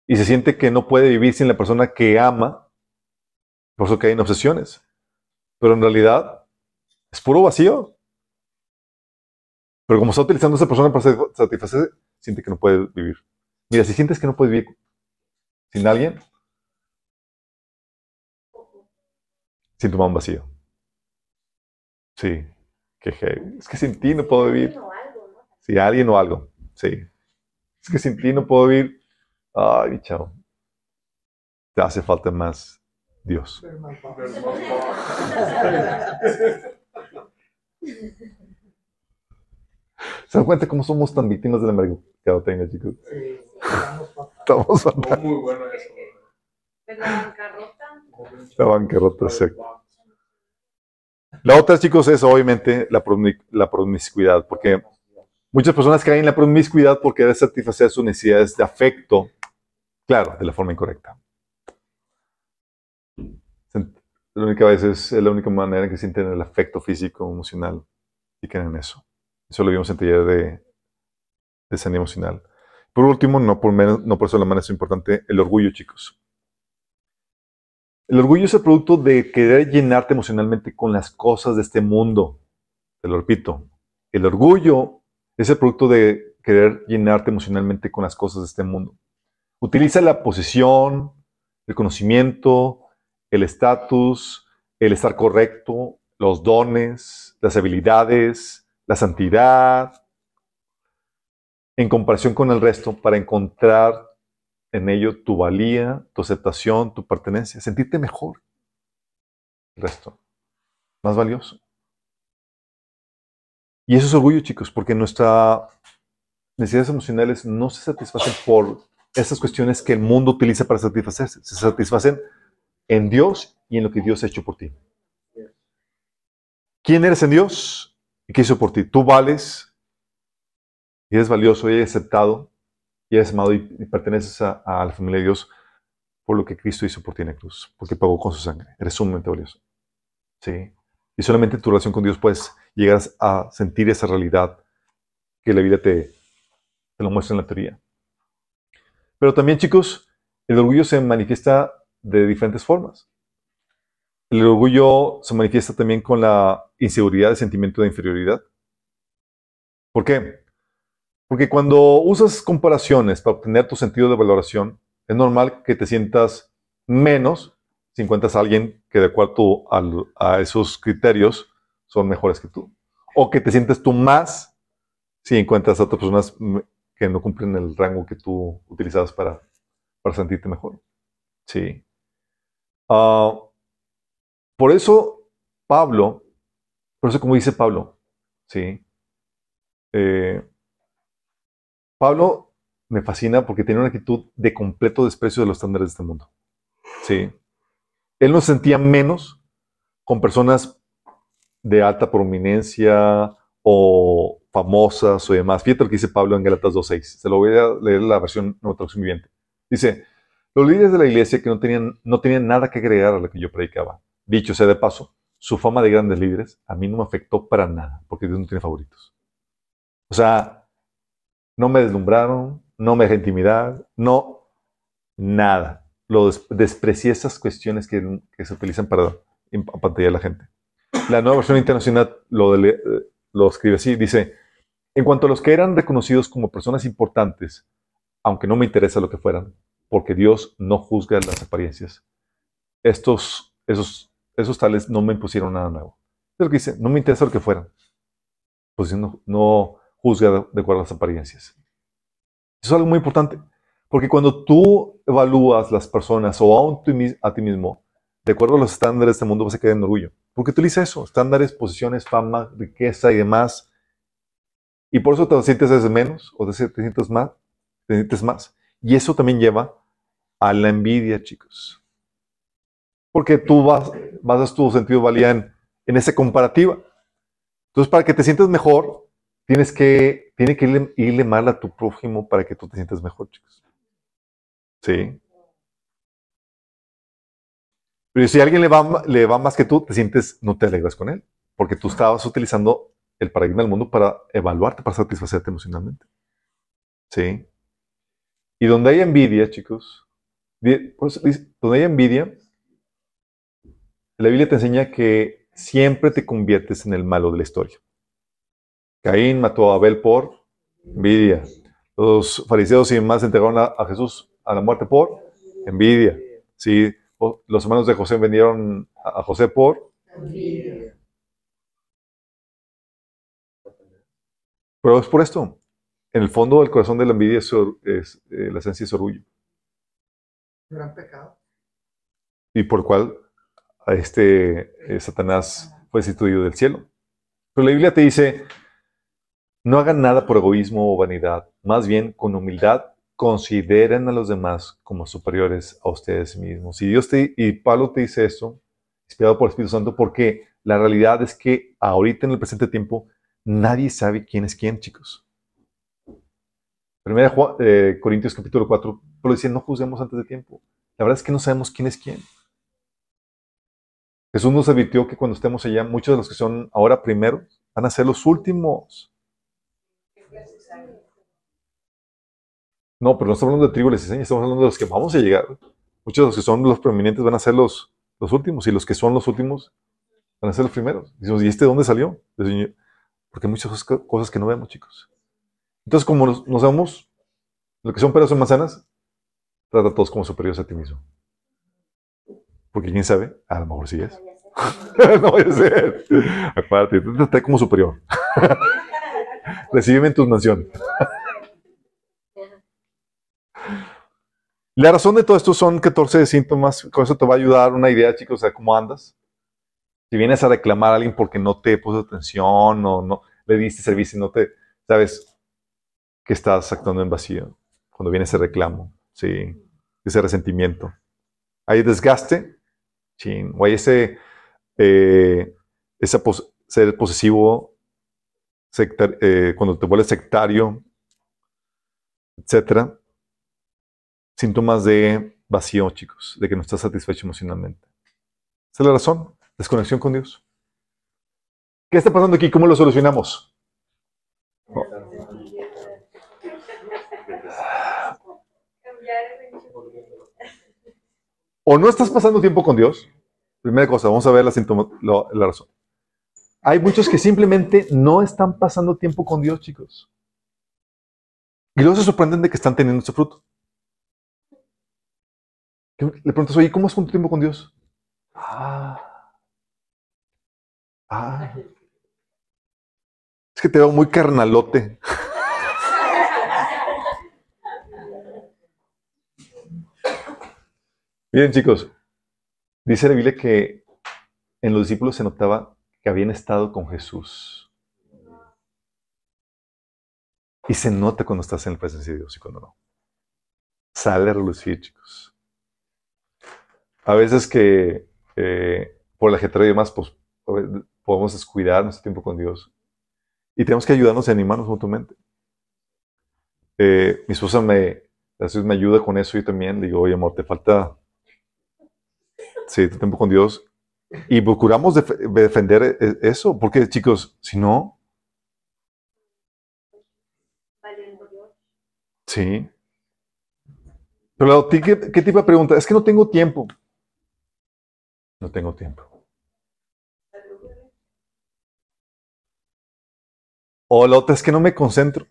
Y se siente que no puede vivir sin la persona que ama, por eso cae en obsesiones. Pero en realidad es puro vacío. Pero como está utilizando esa persona para sat- satisfacerse, siente que no puede vivir. Mira, si sientes que no puedes vivir sin alguien, síntoma un vacío. Sí, que heavy. Es que sin ti no puedo vivir. Si alguien o algo, sí. Es que sin ti no puedo vivir. Ay, chao. Te hace falta más Dios. ¿Se ¿Se dan cuenta cómo somos tan víctimas de la mercadotecnia, chicos? Sí, estamos fatal. Muy bueno eso. Pues la bancarrota. La bancarrota, sí. La otra, chicos, es obviamente la, promi- la promiscuidad, porque muchas personas caen en la promiscuidad porque deben satisfacer sus necesidades de afecto, claro, de la forma incorrecta. La única vez es, es la única manera en que sienten el afecto físico, emocional, y caen en eso. Eso lo vimos en taller de, de sanidad emocional. Por último, no por, menos, no por eso la menos importante, el orgullo, chicos. El orgullo es el producto de querer llenarte emocionalmente con las cosas de este mundo. Te lo repito. El orgullo es el producto de querer llenarte emocionalmente con las cosas de este mundo. Utiliza la posición, el conocimiento, el estatus, el estar correcto, los dones, las habilidades, la santidad, en comparación con el resto para encontrar en ello tu valía, tu aceptación, tu pertenencia, sentirte mejor. El resto, más valioso. Y eso es orgullo, chicos, porque nuestras necesidades emocionales no se satisfacen por esas cuestiones que el mundo utiliza para satisfacerse. Se satisfacen en Dios y en lo que Dios ha hecho por ti. ¿Quién eres en Dios? ¿Y qué hizo por ti? Tú vales, y eres valioso y aceptado y eres amado y, y perteneces a, a la familia de Dios por lo que Cristo hizo por ti en la cruz, porque pagó con su sangre. Eres sumamente valioso. Sí. Y solamente en tu relación con Dios puedes llegar a sentir esa realidad que la vida te, te lo muestra en la teoría. Pero también, chicos, el orgullo se manifiesta de diferentes formas. El orgullo se manifiesta también con la inseguridad, el sentimiento de inferioridad. ¿Por qué? Porque cuando usas comparaciones para obtener tu sentido de valoración, es normal que te sientas menos si encuentras a alguien que de acuerdo a esos criterios son mejores que tú. O que te sientes tú más si encuentras a otras personas que no cumplen el rango que tú utilizabas para, para sentirte mejor. Sí. Ah, por eso Pablo, por eso como dice Pablo, sí. Eh, Pablo me fascina porque tiene una actitud de completo desprecio de los estándares de este mundo. Sí. Él no se sentía menos con personas de alta prominencia o famosas o demás. Fíjate lo que dice Pablo en Galatas 2.6. Se lo voy a leer la versión nueva traducción viviente. Dice, los líderes de la iglesia que no tenían, no tenían nada que agregar a lo que yo predicaba. Dicho sea de paso, su fama de grandes líderes a mí no me afectó para nada, porque Dios no tiene favoritos. O sea, no me deslumbraron, no me dejé intimidar, no, nada. Lo des- desprecié esas cuestiones que, se utilizan para apantallar a la gente. La nueva versión internacional lo, eh, lo escribe así, dice, en cuanto a los que eran reconocidos como personas importantes, aunque no me interesa lo que fueran, porque Dios no juzga las apariencias, estos, esos, esos tales no me impusieron nada nuevo. Es lo que dice, no me interesa lo que fueran, pues no, no juzga de, acuerdo a las apariencias. Eso es algo muy importante, porque cuando tú evalúas las personas o aún a ti mismo, de acuerdo a los estándares de este mundo, vas a quedar en orgullo. Porque utiliza eso, estándares, posiciones, fama, riqueza y demás. Y por eso te sientes menos o te sientes más, te sientes más. Y eso también lleva a la envidia, chicos. Porque tú vas, basas tu sentido de valía en, en esa comparativa. Entonces, para que te sientas mejor, tienes que, tiene que irle, mal a tu prójimo para que tú te sientas mejor, chicos. Sí. Pero si a alguien le va, le va más que tú, te sientes, no te alegras con él, porque tú estabas utilizando el paradigma del mundo para evaluarte, para satisfacerte emocionalmente. Sí. Y donde hay envidia, chicos, donde hay envidia, la Biblia te enseña que siempre te conviertes en el malo de la historia. Caín mató a Abel por envidia. Los fariseos y demás entregaron a, a Jesús a la muerte por envidia. Sí, los hermanos de José vendieron a, a José por, pero es por esto. En el fondo del corazón de la envidia es, eh, la esencia es orgullo. Gran pecado. y por el cual a este eh, Satanás fue destituido del cielo. Pero la Biblia te dice, No hagan nada por egoísmo o vanidad. Más bien, con humildad, consideren a los demás como superiores a ustedes mismos. Y Dios te, y Pablo te dice esto, inspirado por el Espíritu Santo, porque la realidad es que ahorita en el presente tiempo nadie sabe quién es quién, chicos. Primera eh, Corintios capítulo 4, Pablo dice, no juzguemos antes de tiempo. La verdad es que no sabemos quién es quién. Jesús nos advirtió que cuando estemos allá, muchos de los que son ahora primeros van a ser los últimos. No, pero no estamos hablando de trigo y enseña, estamos hablando de los que vamos a llegar. Muchos de los que son los prominentes van a ser los, los últimos, y los que son los últimos van a ser los primeros. Decimos, ¿y este de dónde salió? Porque hay muchas cosas- que no vemos, chicos. Entonces, como nos, nos vemos, lo que son peras o manzanas, trata a todos como superiores a ti mismo. Porque quién sabe, a lo mejor sí es. no voy a ser. Acuérdate, tú te como superior. Recíbeme en tus mansiones. La razón de todo esto son 14 síntomas. Con eso te va a ayudar una idea, chicos, de cómo andas. Si vienes a reclamar a alguien porque no te puso atención o no le diste servicio y no te, sabes que estás actuando en vacío. Cuando viene ese reclamo, sí, ese resentimiento. Hay desgaste, chin, o hay ese, eh, ser posesivo, sectar- eh, cuando te vuelves sectario, etcétera. Síntomas de vacío, chicos, de que no estás satisfecho emocionalmente. Esa es la razón, desconexión con Dios. ¿Qué está pasando aquí? ¿Cómo lo solucionamos? Enchufe. O no estás pasando tiempo con Dios. Primera cosa, vamos a ver la, la razón. Hay muchos que simplemente no están pasando tiempo con Dios, chicos. Y luego se sorprenden de que están teniendo ese fruto. Le preguntas, oye, ¿cómo es tu tiempo con Dios? Ah. Ah. Es que te veo muy carnalote. Miren, chicos, dice la Biblia que en los discípulos se notaba que habían estado con Jesús. Y se nota cuando estás en la presencia de Dios y cuando no. Sale a relucir, chicos. A veces que eh, por el ajetreo y demás, pues ver, podemos descuidar nuestro tiempo con Dios. Y tenemos que ayudarnos y animarnos mutuamente. Eh, mi esposa me, veces me ayuda con eso y también le digo, oye amor, te falta sí, tu tiempo con Dios. Y procuramos def- defender e- eso, porque chicos, si no, sí. Pero ¿qué, qué tipo de pregunta? Es que no tengo tiempo. No tengo tiempo. O la otra es que no me concentro.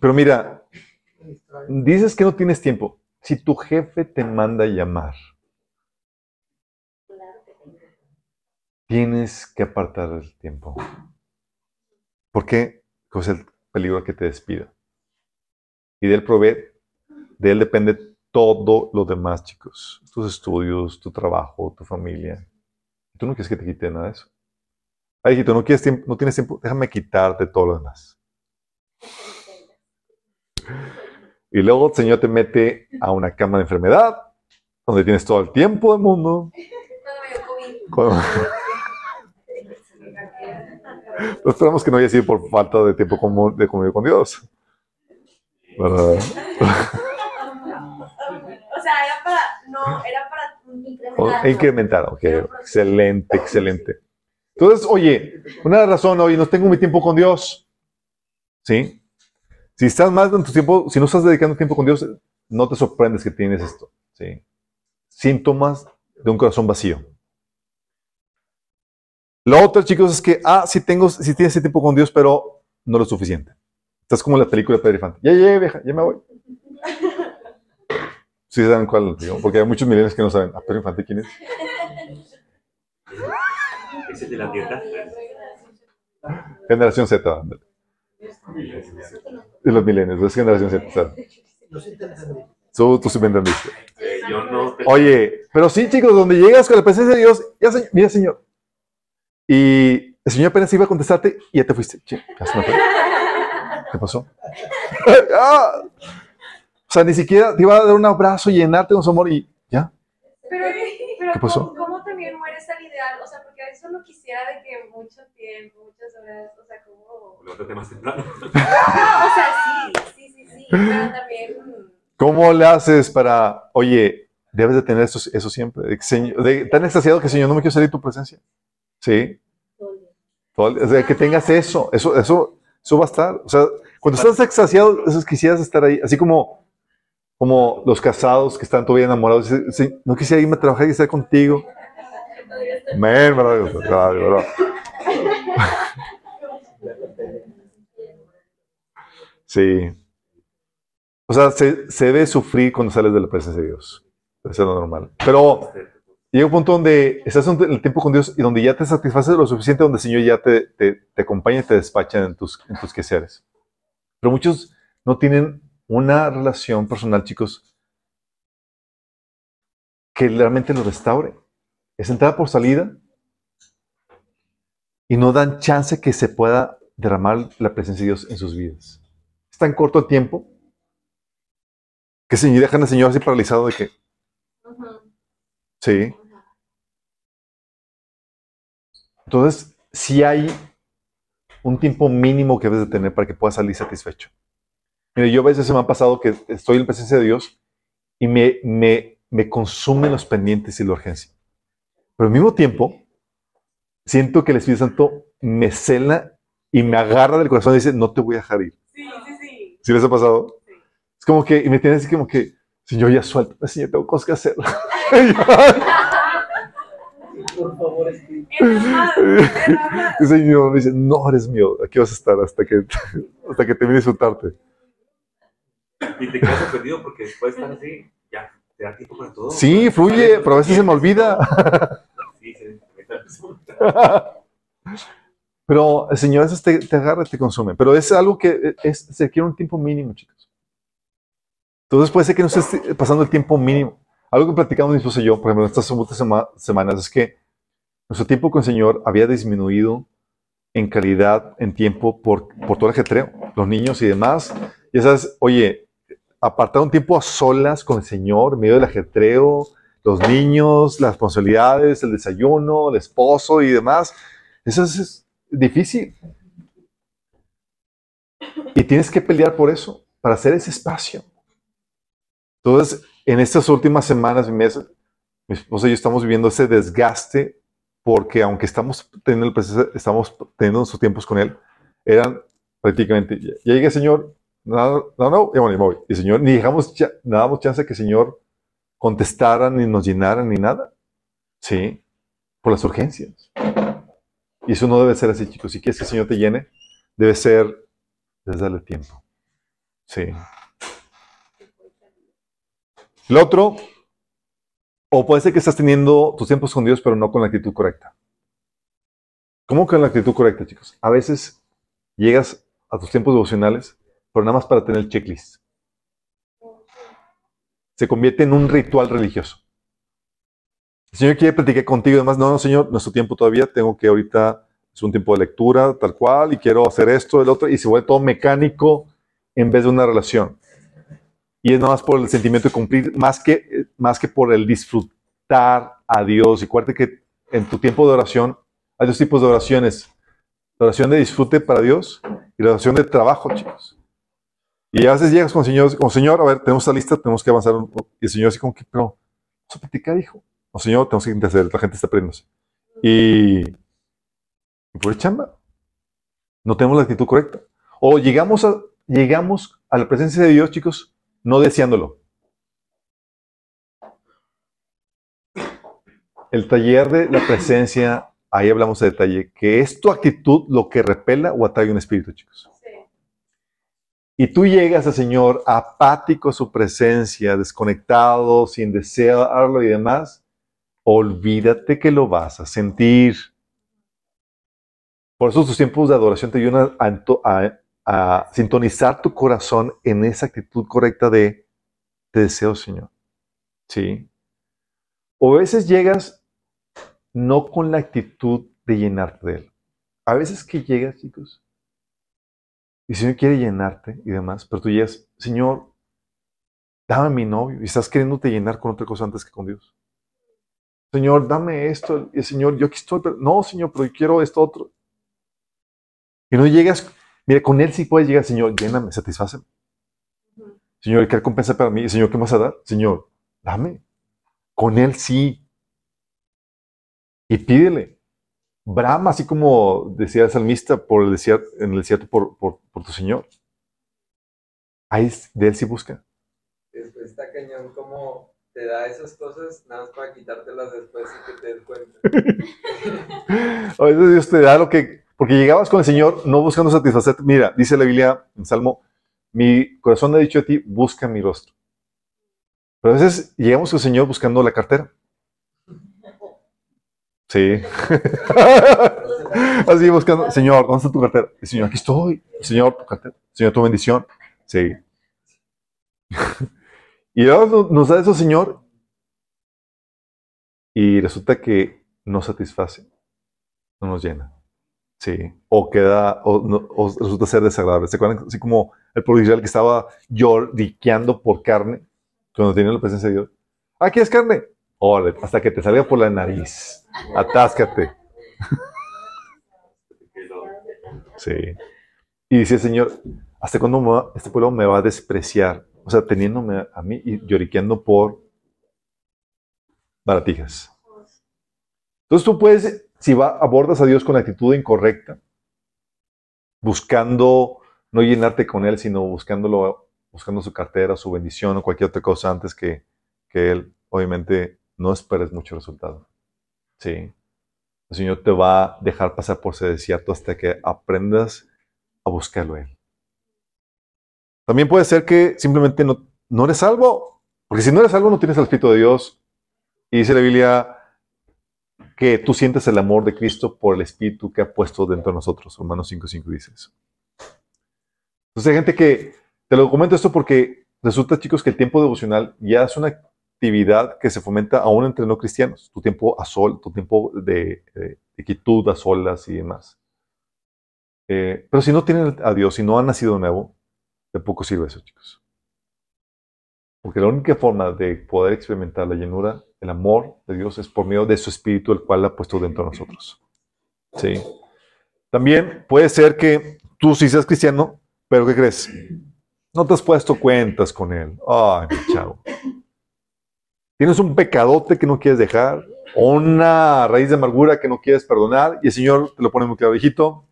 Pero mira, dices que no tienes tiempo. Si tu jefe te manda llamar, tienes que apartar el tiempo. ¿Por qué? Pues el peligro que te despida. Y de él provee, de él depende todo lo demás, chicos. Tus estudios, tu trabajo, tu familia. Tú no quieres que te quite nada de eso. Ay, hijito, no, quieres tiempo, no tienes tiempo, déjame quitarte todo lo demás. Y luego el Señor te mete a una cama de enfermedad, donde tienes todo el tiempo del mundo. Cuando No esperamos que no haya sido por falta de tiempo de comunión con Dios. ¿Verdad? Sea, era para, no, era para O- incrementar, ok. Excelente, excelente. Entonces, oye, una razón, oye, no tengo mi tiempo con Dios. ¿Sí? Si estás más en tu tiempo, si no estás dedicando tiempo con Dios, no te sorprendes que tienes esto. ¿Sí? Síntomas de un corazón vacío. Lo otro, chicos, es que, ah, sí tengo, sí tienes ese tiempo con Dios, pero no lo suficiente. Estás como en la película de Pedro Infante. Ya llegué, vieja, ya me voy. Sí saben cuál, digo, porque hay muchos milenios que no saben. ¿A Pedro Infante quién es? ¿Es el de la dieta? Generación Z. De los milenios, es generación Z. Tú, tú sí me entendiste. Yo no. Oye, pero sí, chicos, donde llegas con la presencia de Dios, ya, señor, mira, Señor. Y el Señor apenas iba a contestarte y ya te fuiste. Che, ya se me fue. ¿Qué pasó? Ah. O sea, ni siquiera te iba a dar un abrazo y llenarte con su amor y ya. Pero, pero ¿Qué pasó? ¿cómo, cómo también mueres al ideal? O sea, porque a veces uno quisiera de que mucho tiempo, muchas horas, o sea, como... Levántate más temprano. No, o sea, sí, sí, sí, sí, pero también... ¿Cómo le haces para, oye, debes de tener eso, eso siempre? De, que, Señor- de- tan extasiado que Señor, no me quiero salir de tu presencia. Sí. Todo el- o sea, que tengas eso, eso, eso, eso va a estar. O sea, cuando estás extasiado, eso es, quisieras estar ahí, así como, como los casados que están todavía enamorados. dicen, "Sí, no quisiera irme a trabajar y estar contigo. Claro, ¿verdad? Sí. O sea, se, se debe sufrir cuando sales de la presencia de Dios. Eso es lo normal. Pero llega un punto donde estás en el tiempo con Dios y donde ya te satisfaces lo suficiente, donde el Señor ya te, te, te acompaña y te despacha en tus, en tus quehaceres. Pero muchos no tienen una relación personal, chicos, que realmente lo restaure. Es entrada por salida y no dan chance que se pueda derramar la presencia de Dios en sus vidas. Es tan corto el tiempo que se dejan al Señor así paralizado de que, sí. Entonces, si hay un tiempo mínimo que debes de tener para que puedas salir satisfecho. Mire, yo a veces se me ha pasado que estoy en presencia de Dios y me, me, me consumen los pendientes y la urgencia. Pero al mismo tiempo, siento que el Espíritu Santo me cela y me agarra del corazón y dice, no te voy a dejar ir. Sí, sí, sí. ¿Sí les ha pasado? Sí. Es como que, y me tiene así como que, Señor, ya suelta, Señor, tengo cosas que hacer. Por favor. Y el Señor me dice, no eres mío, aquí vas a estar hasta que, hasta que termine de disfrutarte. Y te quedas sorprendido porque después de estar así, ya te da tiempo para todo. Sí, fluye, pero a veces se me olvida. Sí, se me Pero el Señor a veces te, te agarra y te consume. Pero es algo que es, se requiere un tiempo mínimo, chicos. Entonces puede ser que no estés pasando el tiempo mínimo. Algo que platicamos mi esposa y yo, por ejemplo, en estas últimas sema- semanas, es que nuestro tiempo con el Señor había disminuido en calidad, en tiempo, por, por todo el ajetreo. Los niños y demás. Ya sabes, oye, apartar un tiempo a solas con el Señor, medio del ajetreo, los niños, las responsabilidades, el desayuno, el esposo y demás. Eso es, difícil. Y tienes que pelear por eso, para hacer ese espacio. Entonces, en estas últimas semanas y meses, mi esposa y yo estamos viviendo ese desgaste porque aunque estamos teniendo, el estamos teniendo nuestros tiempos con Él, eran prácticamente, ya llegué, Señor, no, no, no, y bueno, voy. Y Señor, ni dejamos, no damos chance que el Señor contestara, ni nos llenara, ni nada. Sí, por las urgencias. Y eso no debe ser así, chicos. Si quieres que el Señor te llene, debe ser, debes darle tiempo. Sí. Lo otro, o puede ser que estás teniendo tus tiempos con Dios, pero no con la actitud correcta. ¿Cómo con la actitud correcta, chicos? A veces llegas a tus tiempos devocionales, pero nada más para tener el checklist. Se convierte en un ritual religioso. El Señor quiere platicar contigo y demás. No, no, Señor, nuestro tiempo todavía. Tengo que ahorita, es un tiempo de lectura, tal cual, y quiero hacer esto, el otro, y se vuelve todo mecánico en vez de una relación. Y es nada más por el sentimiento de cumplir, más que, más que por el disfrutar a Dios. Y que en tu tiempo de oración hay dos tipos de oraciones. La oración de disfrute para Dios y la oración de trabajo, chicos. Y a veces llegas con el Señor, como Señor, a ver, tenemos esta lista, tenemos que avanzar. un poco". Y el Señor así como que, pero, vamos a platicar, hijo. No, Señor, tenemos que interceder, la gente está perdiéndose. Y, y por chamba. No tenemos la actitud correcta. O llegamos a, llegamos a la presencia de Dios, chicos, no deseándolo. El taller de la presencia, ahí hablamos de detalle, que es tu actitud lo que repela o atrae un espíritu, chicos. Y tú llegas al Señor apático a su presencia, desconectado, sin desearlo y demás, olvídate que lo vas a sentir. Por eso tus tiempos de adoración te ayudan a sintonizar tu corazón en esa actitud correcta de te deseo, Señor. ¿Sí? O a veces llegas no con la actitud de llenarte de Él. a veces que llegas, chicos, y el Señor quiere llenarte y demás, pero tú llegas, Señor, dame a mi novio, y estás queriéndote llenar con otra cosa antes que con Dios. Señor, dame esto, y el Señor, yo aquí estoy, pero no, Señor, pero yo quiero esto otro. Y no llegas, mira, con Él sí puedes llegar, Señor, lléname, satisfáceme. Señor, ¿qué recompensa para mí? Señor, ¿qué me vas a dar? Señor, dame. Con Él sí. Y pídele. Brama, así como decía el salmista, por el desierto, en el desierto por, por, por tu Señor. Ahí de Él sí busca. Es- Está cañón como te da esas cosas nada más para quitártelas después y que te des cuenta. A veces Dios te da lo que... Porque llegabas con el Señor no buscando satisfacer. Mira, dice la Biblia en Salmo, mi corazón ha dicho a ti, busca mi rostro. Pero a veces llegamos con el Señor buscando la cartera. Sí. Así buscando, Señor, ¿dónde está tu cartera? Señor, aquí estoy. Señor, tu cartera. Señor, tu bendición. Sí. y Dios nos- da eso, Señor. Y resulta que no satisface, no nos llena. Sí. O queda, o, resulta ser desagradable. ¿Se acuerdan? Así como el Israel que estaba lloriqueando por carne cuando tenía la presencia de Dios. Aquí es carne. Hasta que te salga por la nariz. Atáscate. Sí. Y dice el Señor, ¿hasta cuándo este pueblo me va a despreciar? O sea, teniéndome a mí y lloriqueando por baratijas. Entonces tú puedes, si va, abordas a Dios con la actitud incorrecta, buscando no llenarte con Él, sino buscándolo, buscando su cartera, su bendición o cualquier otra cosa antes que, que Él, obviamente no esperes mucho resultado. Sí. El Señor te va a dejar pasar por ese desierto hasta que aprendas a buscarlo a Él. También puede ser que simplemente no, no eres salvo. Porque si no eres salvo, no tienes el Espíritu de Dios. Y dice la Biblia que tú sientes el amor de Cristo por el Espíritu que ha puesto dentro de nosotros. Romanos 5.5 dice eso. Entonces hay gente que, te lo comento esto porque resulta, chicos, que el tiempo devocional ya es una actividad que se fomenta aún entre no cristianos. Tu tiempo a sol, tu tiempo de, de, quietud a solas y demás. Eh, pero si no tienen a Dios, si no han nacido de nuevo, de poco sirve eso, chicos. Porque la única forma de poder experimentar la llenura, el amor de Dios, es por medio de su Espíritu, el cual ha puesto dentro de nosotros. Sí. También puede ser que tú sí seas cristiano, pero ¿qué crees? No te has puesto cuentas con Él. Ay, chavo. Tienes un pecadote que no quieres dejar, una raíz de amargura que no quieres perdonar, y el Señor te lo pone muy claro, hijito.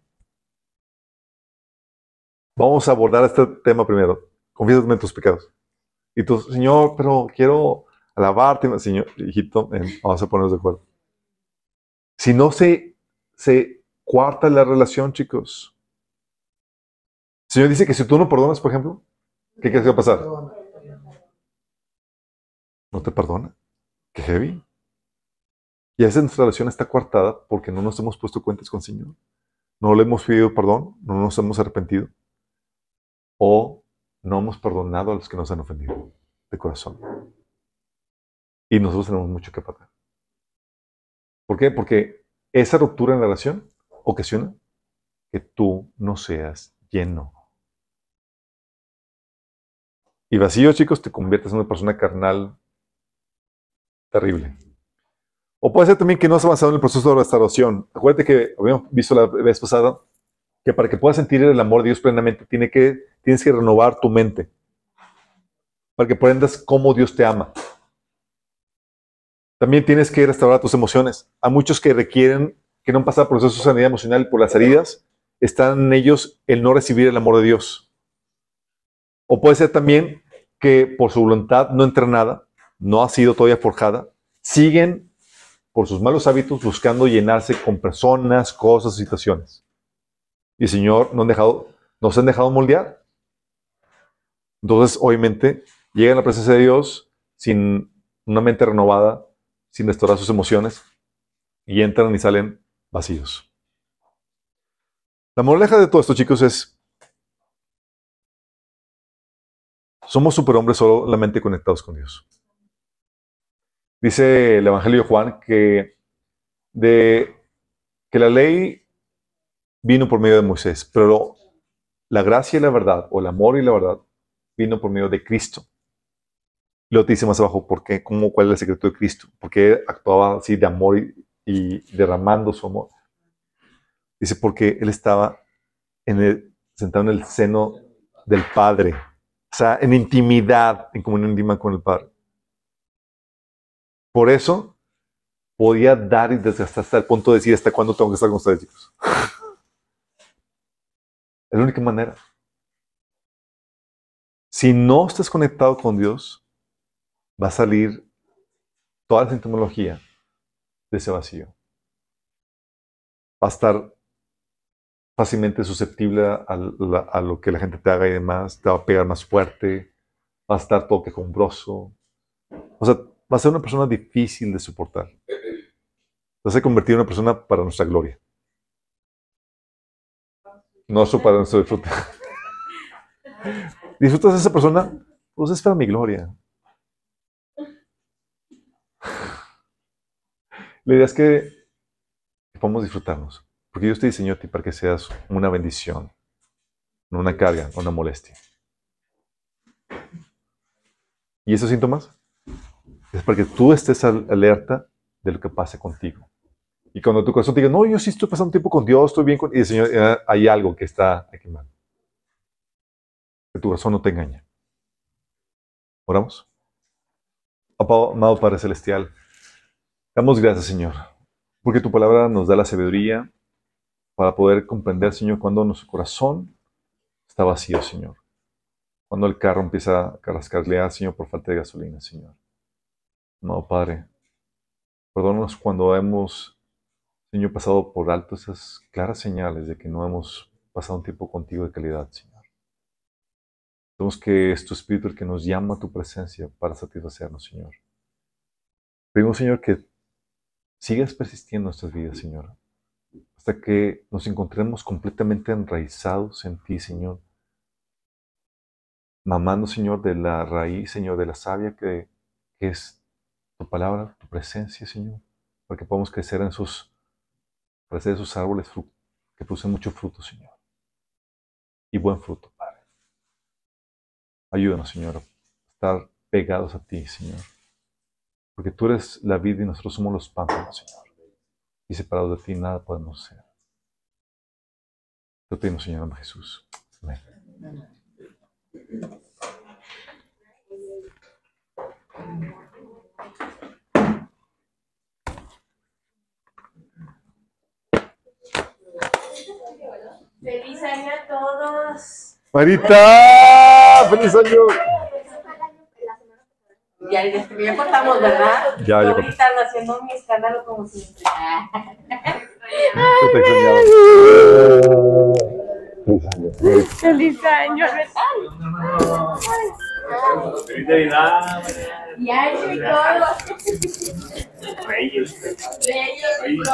Vamos a abordar este tema primero. Confiésame tus pecados. Y tú, Señor, pero quiero alabarte, Señor, hijito, eh, vamos a ponernos de acuerdo. Si no se, se cuarta la relación, chicos. El Señor dice que si tú no perdonas, por ejemplo, ¿qué crees que va a pasar? No te perdona. Qué heavy. Y a veces nuestra relación está coartada porque no nos hemos puesto cuentas con el Señor. No le hemos pedido perdón, no nos hemos arrepentido. O no hemos perdonado a los que nos han ofendido de corazón. Y nosotros tenemos mucho que pagar. ¿Por qué? Porque esa ruptura en la relación ocasiona que tú no seas lleno. Y vacío, chicos, te conviertes en una persona carnal terrible. O puede ser también que no has avanzado en el proceso de restauración. Acuérdate que habíamos visto la vez pasada que para que puedas sentir el amor de Dios plenamente tiene que, tienes que renovar tu mente. Para que aprendas cómo Dios te ama. También tienes que restaurar tus emociones. Hay muchos que requieren, que no han pasado por proceso de sanidad emocional por las heridas, están en ellos el no recibir el amor de Dios. O puede ser también que por su voluntad no entrenada, no ha sido todavía forjada, siguen por sus malos hábitos buscando llenarse con personas, cosas, situaciones. Y Señor no han dejado, nos han dejado moldear. Entonces, obviamente, llegan a la presencia de Dios sin una mente renovada, sin restaurar sus emociones, y entran y salen vacíos. La moraleja de todo esto, chicos, es somos superhombres solamente conectados con Dios. Dice el Evangelio de Juan que, de, que la ley vino por medio de Moisés, pero la gracia y la verdad, o el amor y la verdad, vino por medio de Cristo. Te dice más abajo, ¿por qué? ¿Cómo, ¿Cuál es el secreto de Cristo? Porque actuaba así de amor y, y derramando su amor. Dice, porque Él estaba en el, sentado en el seno del Padre, o sea, en intimidad, en comunión íntima con el Padre. Por eso podía dar y desgastar hasta el punto de decir hasta cuándo tengo que estar con ustedes, chicos. Es la única manera. Si no estás conectado con Dios, va a salir toda la sintomología de ese vacío. Va a estar fácilmente susceptible a, a lo que la gente te haga y demás, te va a pegar más fuerte, va a estar todo quejumbroso. O sea, va a ser una persona difícil de soportar. Vas a convertir en una persona para nuestra gloria. No solo para nuestro disfrute. ¿Disfrutas de esa persona? Pues es para mi gloria. La idea es que podamos disfrutarnos. Porque Dios te diseñó a ti para que seas una bendición, no una carga, no una molestia. ¿Y esos síntomas? Es para que tú estés al- alerta de lo que pase contigo. Y cuando tu corazón te diga, no, yo sí estoy pasando tiempo con Dios, estoy bien con... Y el Señor, "Ah, hay algo que está aquí mal. Que tu corazón no te engañe. ¿Oramos? Amado Padre Celestial, damos gracias, Señor, porque tu palabra nos da la sabiduría para poder comprender, Señor, cuando nuestro corazón está vacío, Señor. Cuando el carro empieza a carrascarlear, Señor, por falta de gasolina, Señor. Amado Padre, perdónanos cuando hemos, Señor, pasado por alto esas claras señales de que no hemos pasado un tiempo contigo de calidad, Señor. Sabemos que es tu Espíritu el que nos llama a tu presencia para satisfacernos, Señor. Pedimos, Señor, que sigas persistiendo en nuestras vidas, Señor, hasta que nos encontremos completamente enraizados en ti, Señor. Mamando, Señor, de la raíz, Señor, de la savia que es tu palabra, tu presencia, Señor, para que podamos crecer en sus, crecer esos árboles fru- que producen mucho fruto, Señor. Y buen fruto, Padre. Ayúdanos, Señor, a estar pegados a ti, Señor. Porque tú eres la vida y nosotros somos los pámpanos, Señor. Y separados de ti nada podemos ser. Te pedimos, Señor, en Jesús. Amén. Feliz año a todos. Marita, feliz año. Ya, ya, ya cortamos, ¿verdad? Ya, ya Yo cortamos. gritando, haciendo mi escándalo como siempre. Te extrañaba. ¡Feliz año! Feliz Navidad. Y año y todo. Reyes. Reyes Reyes.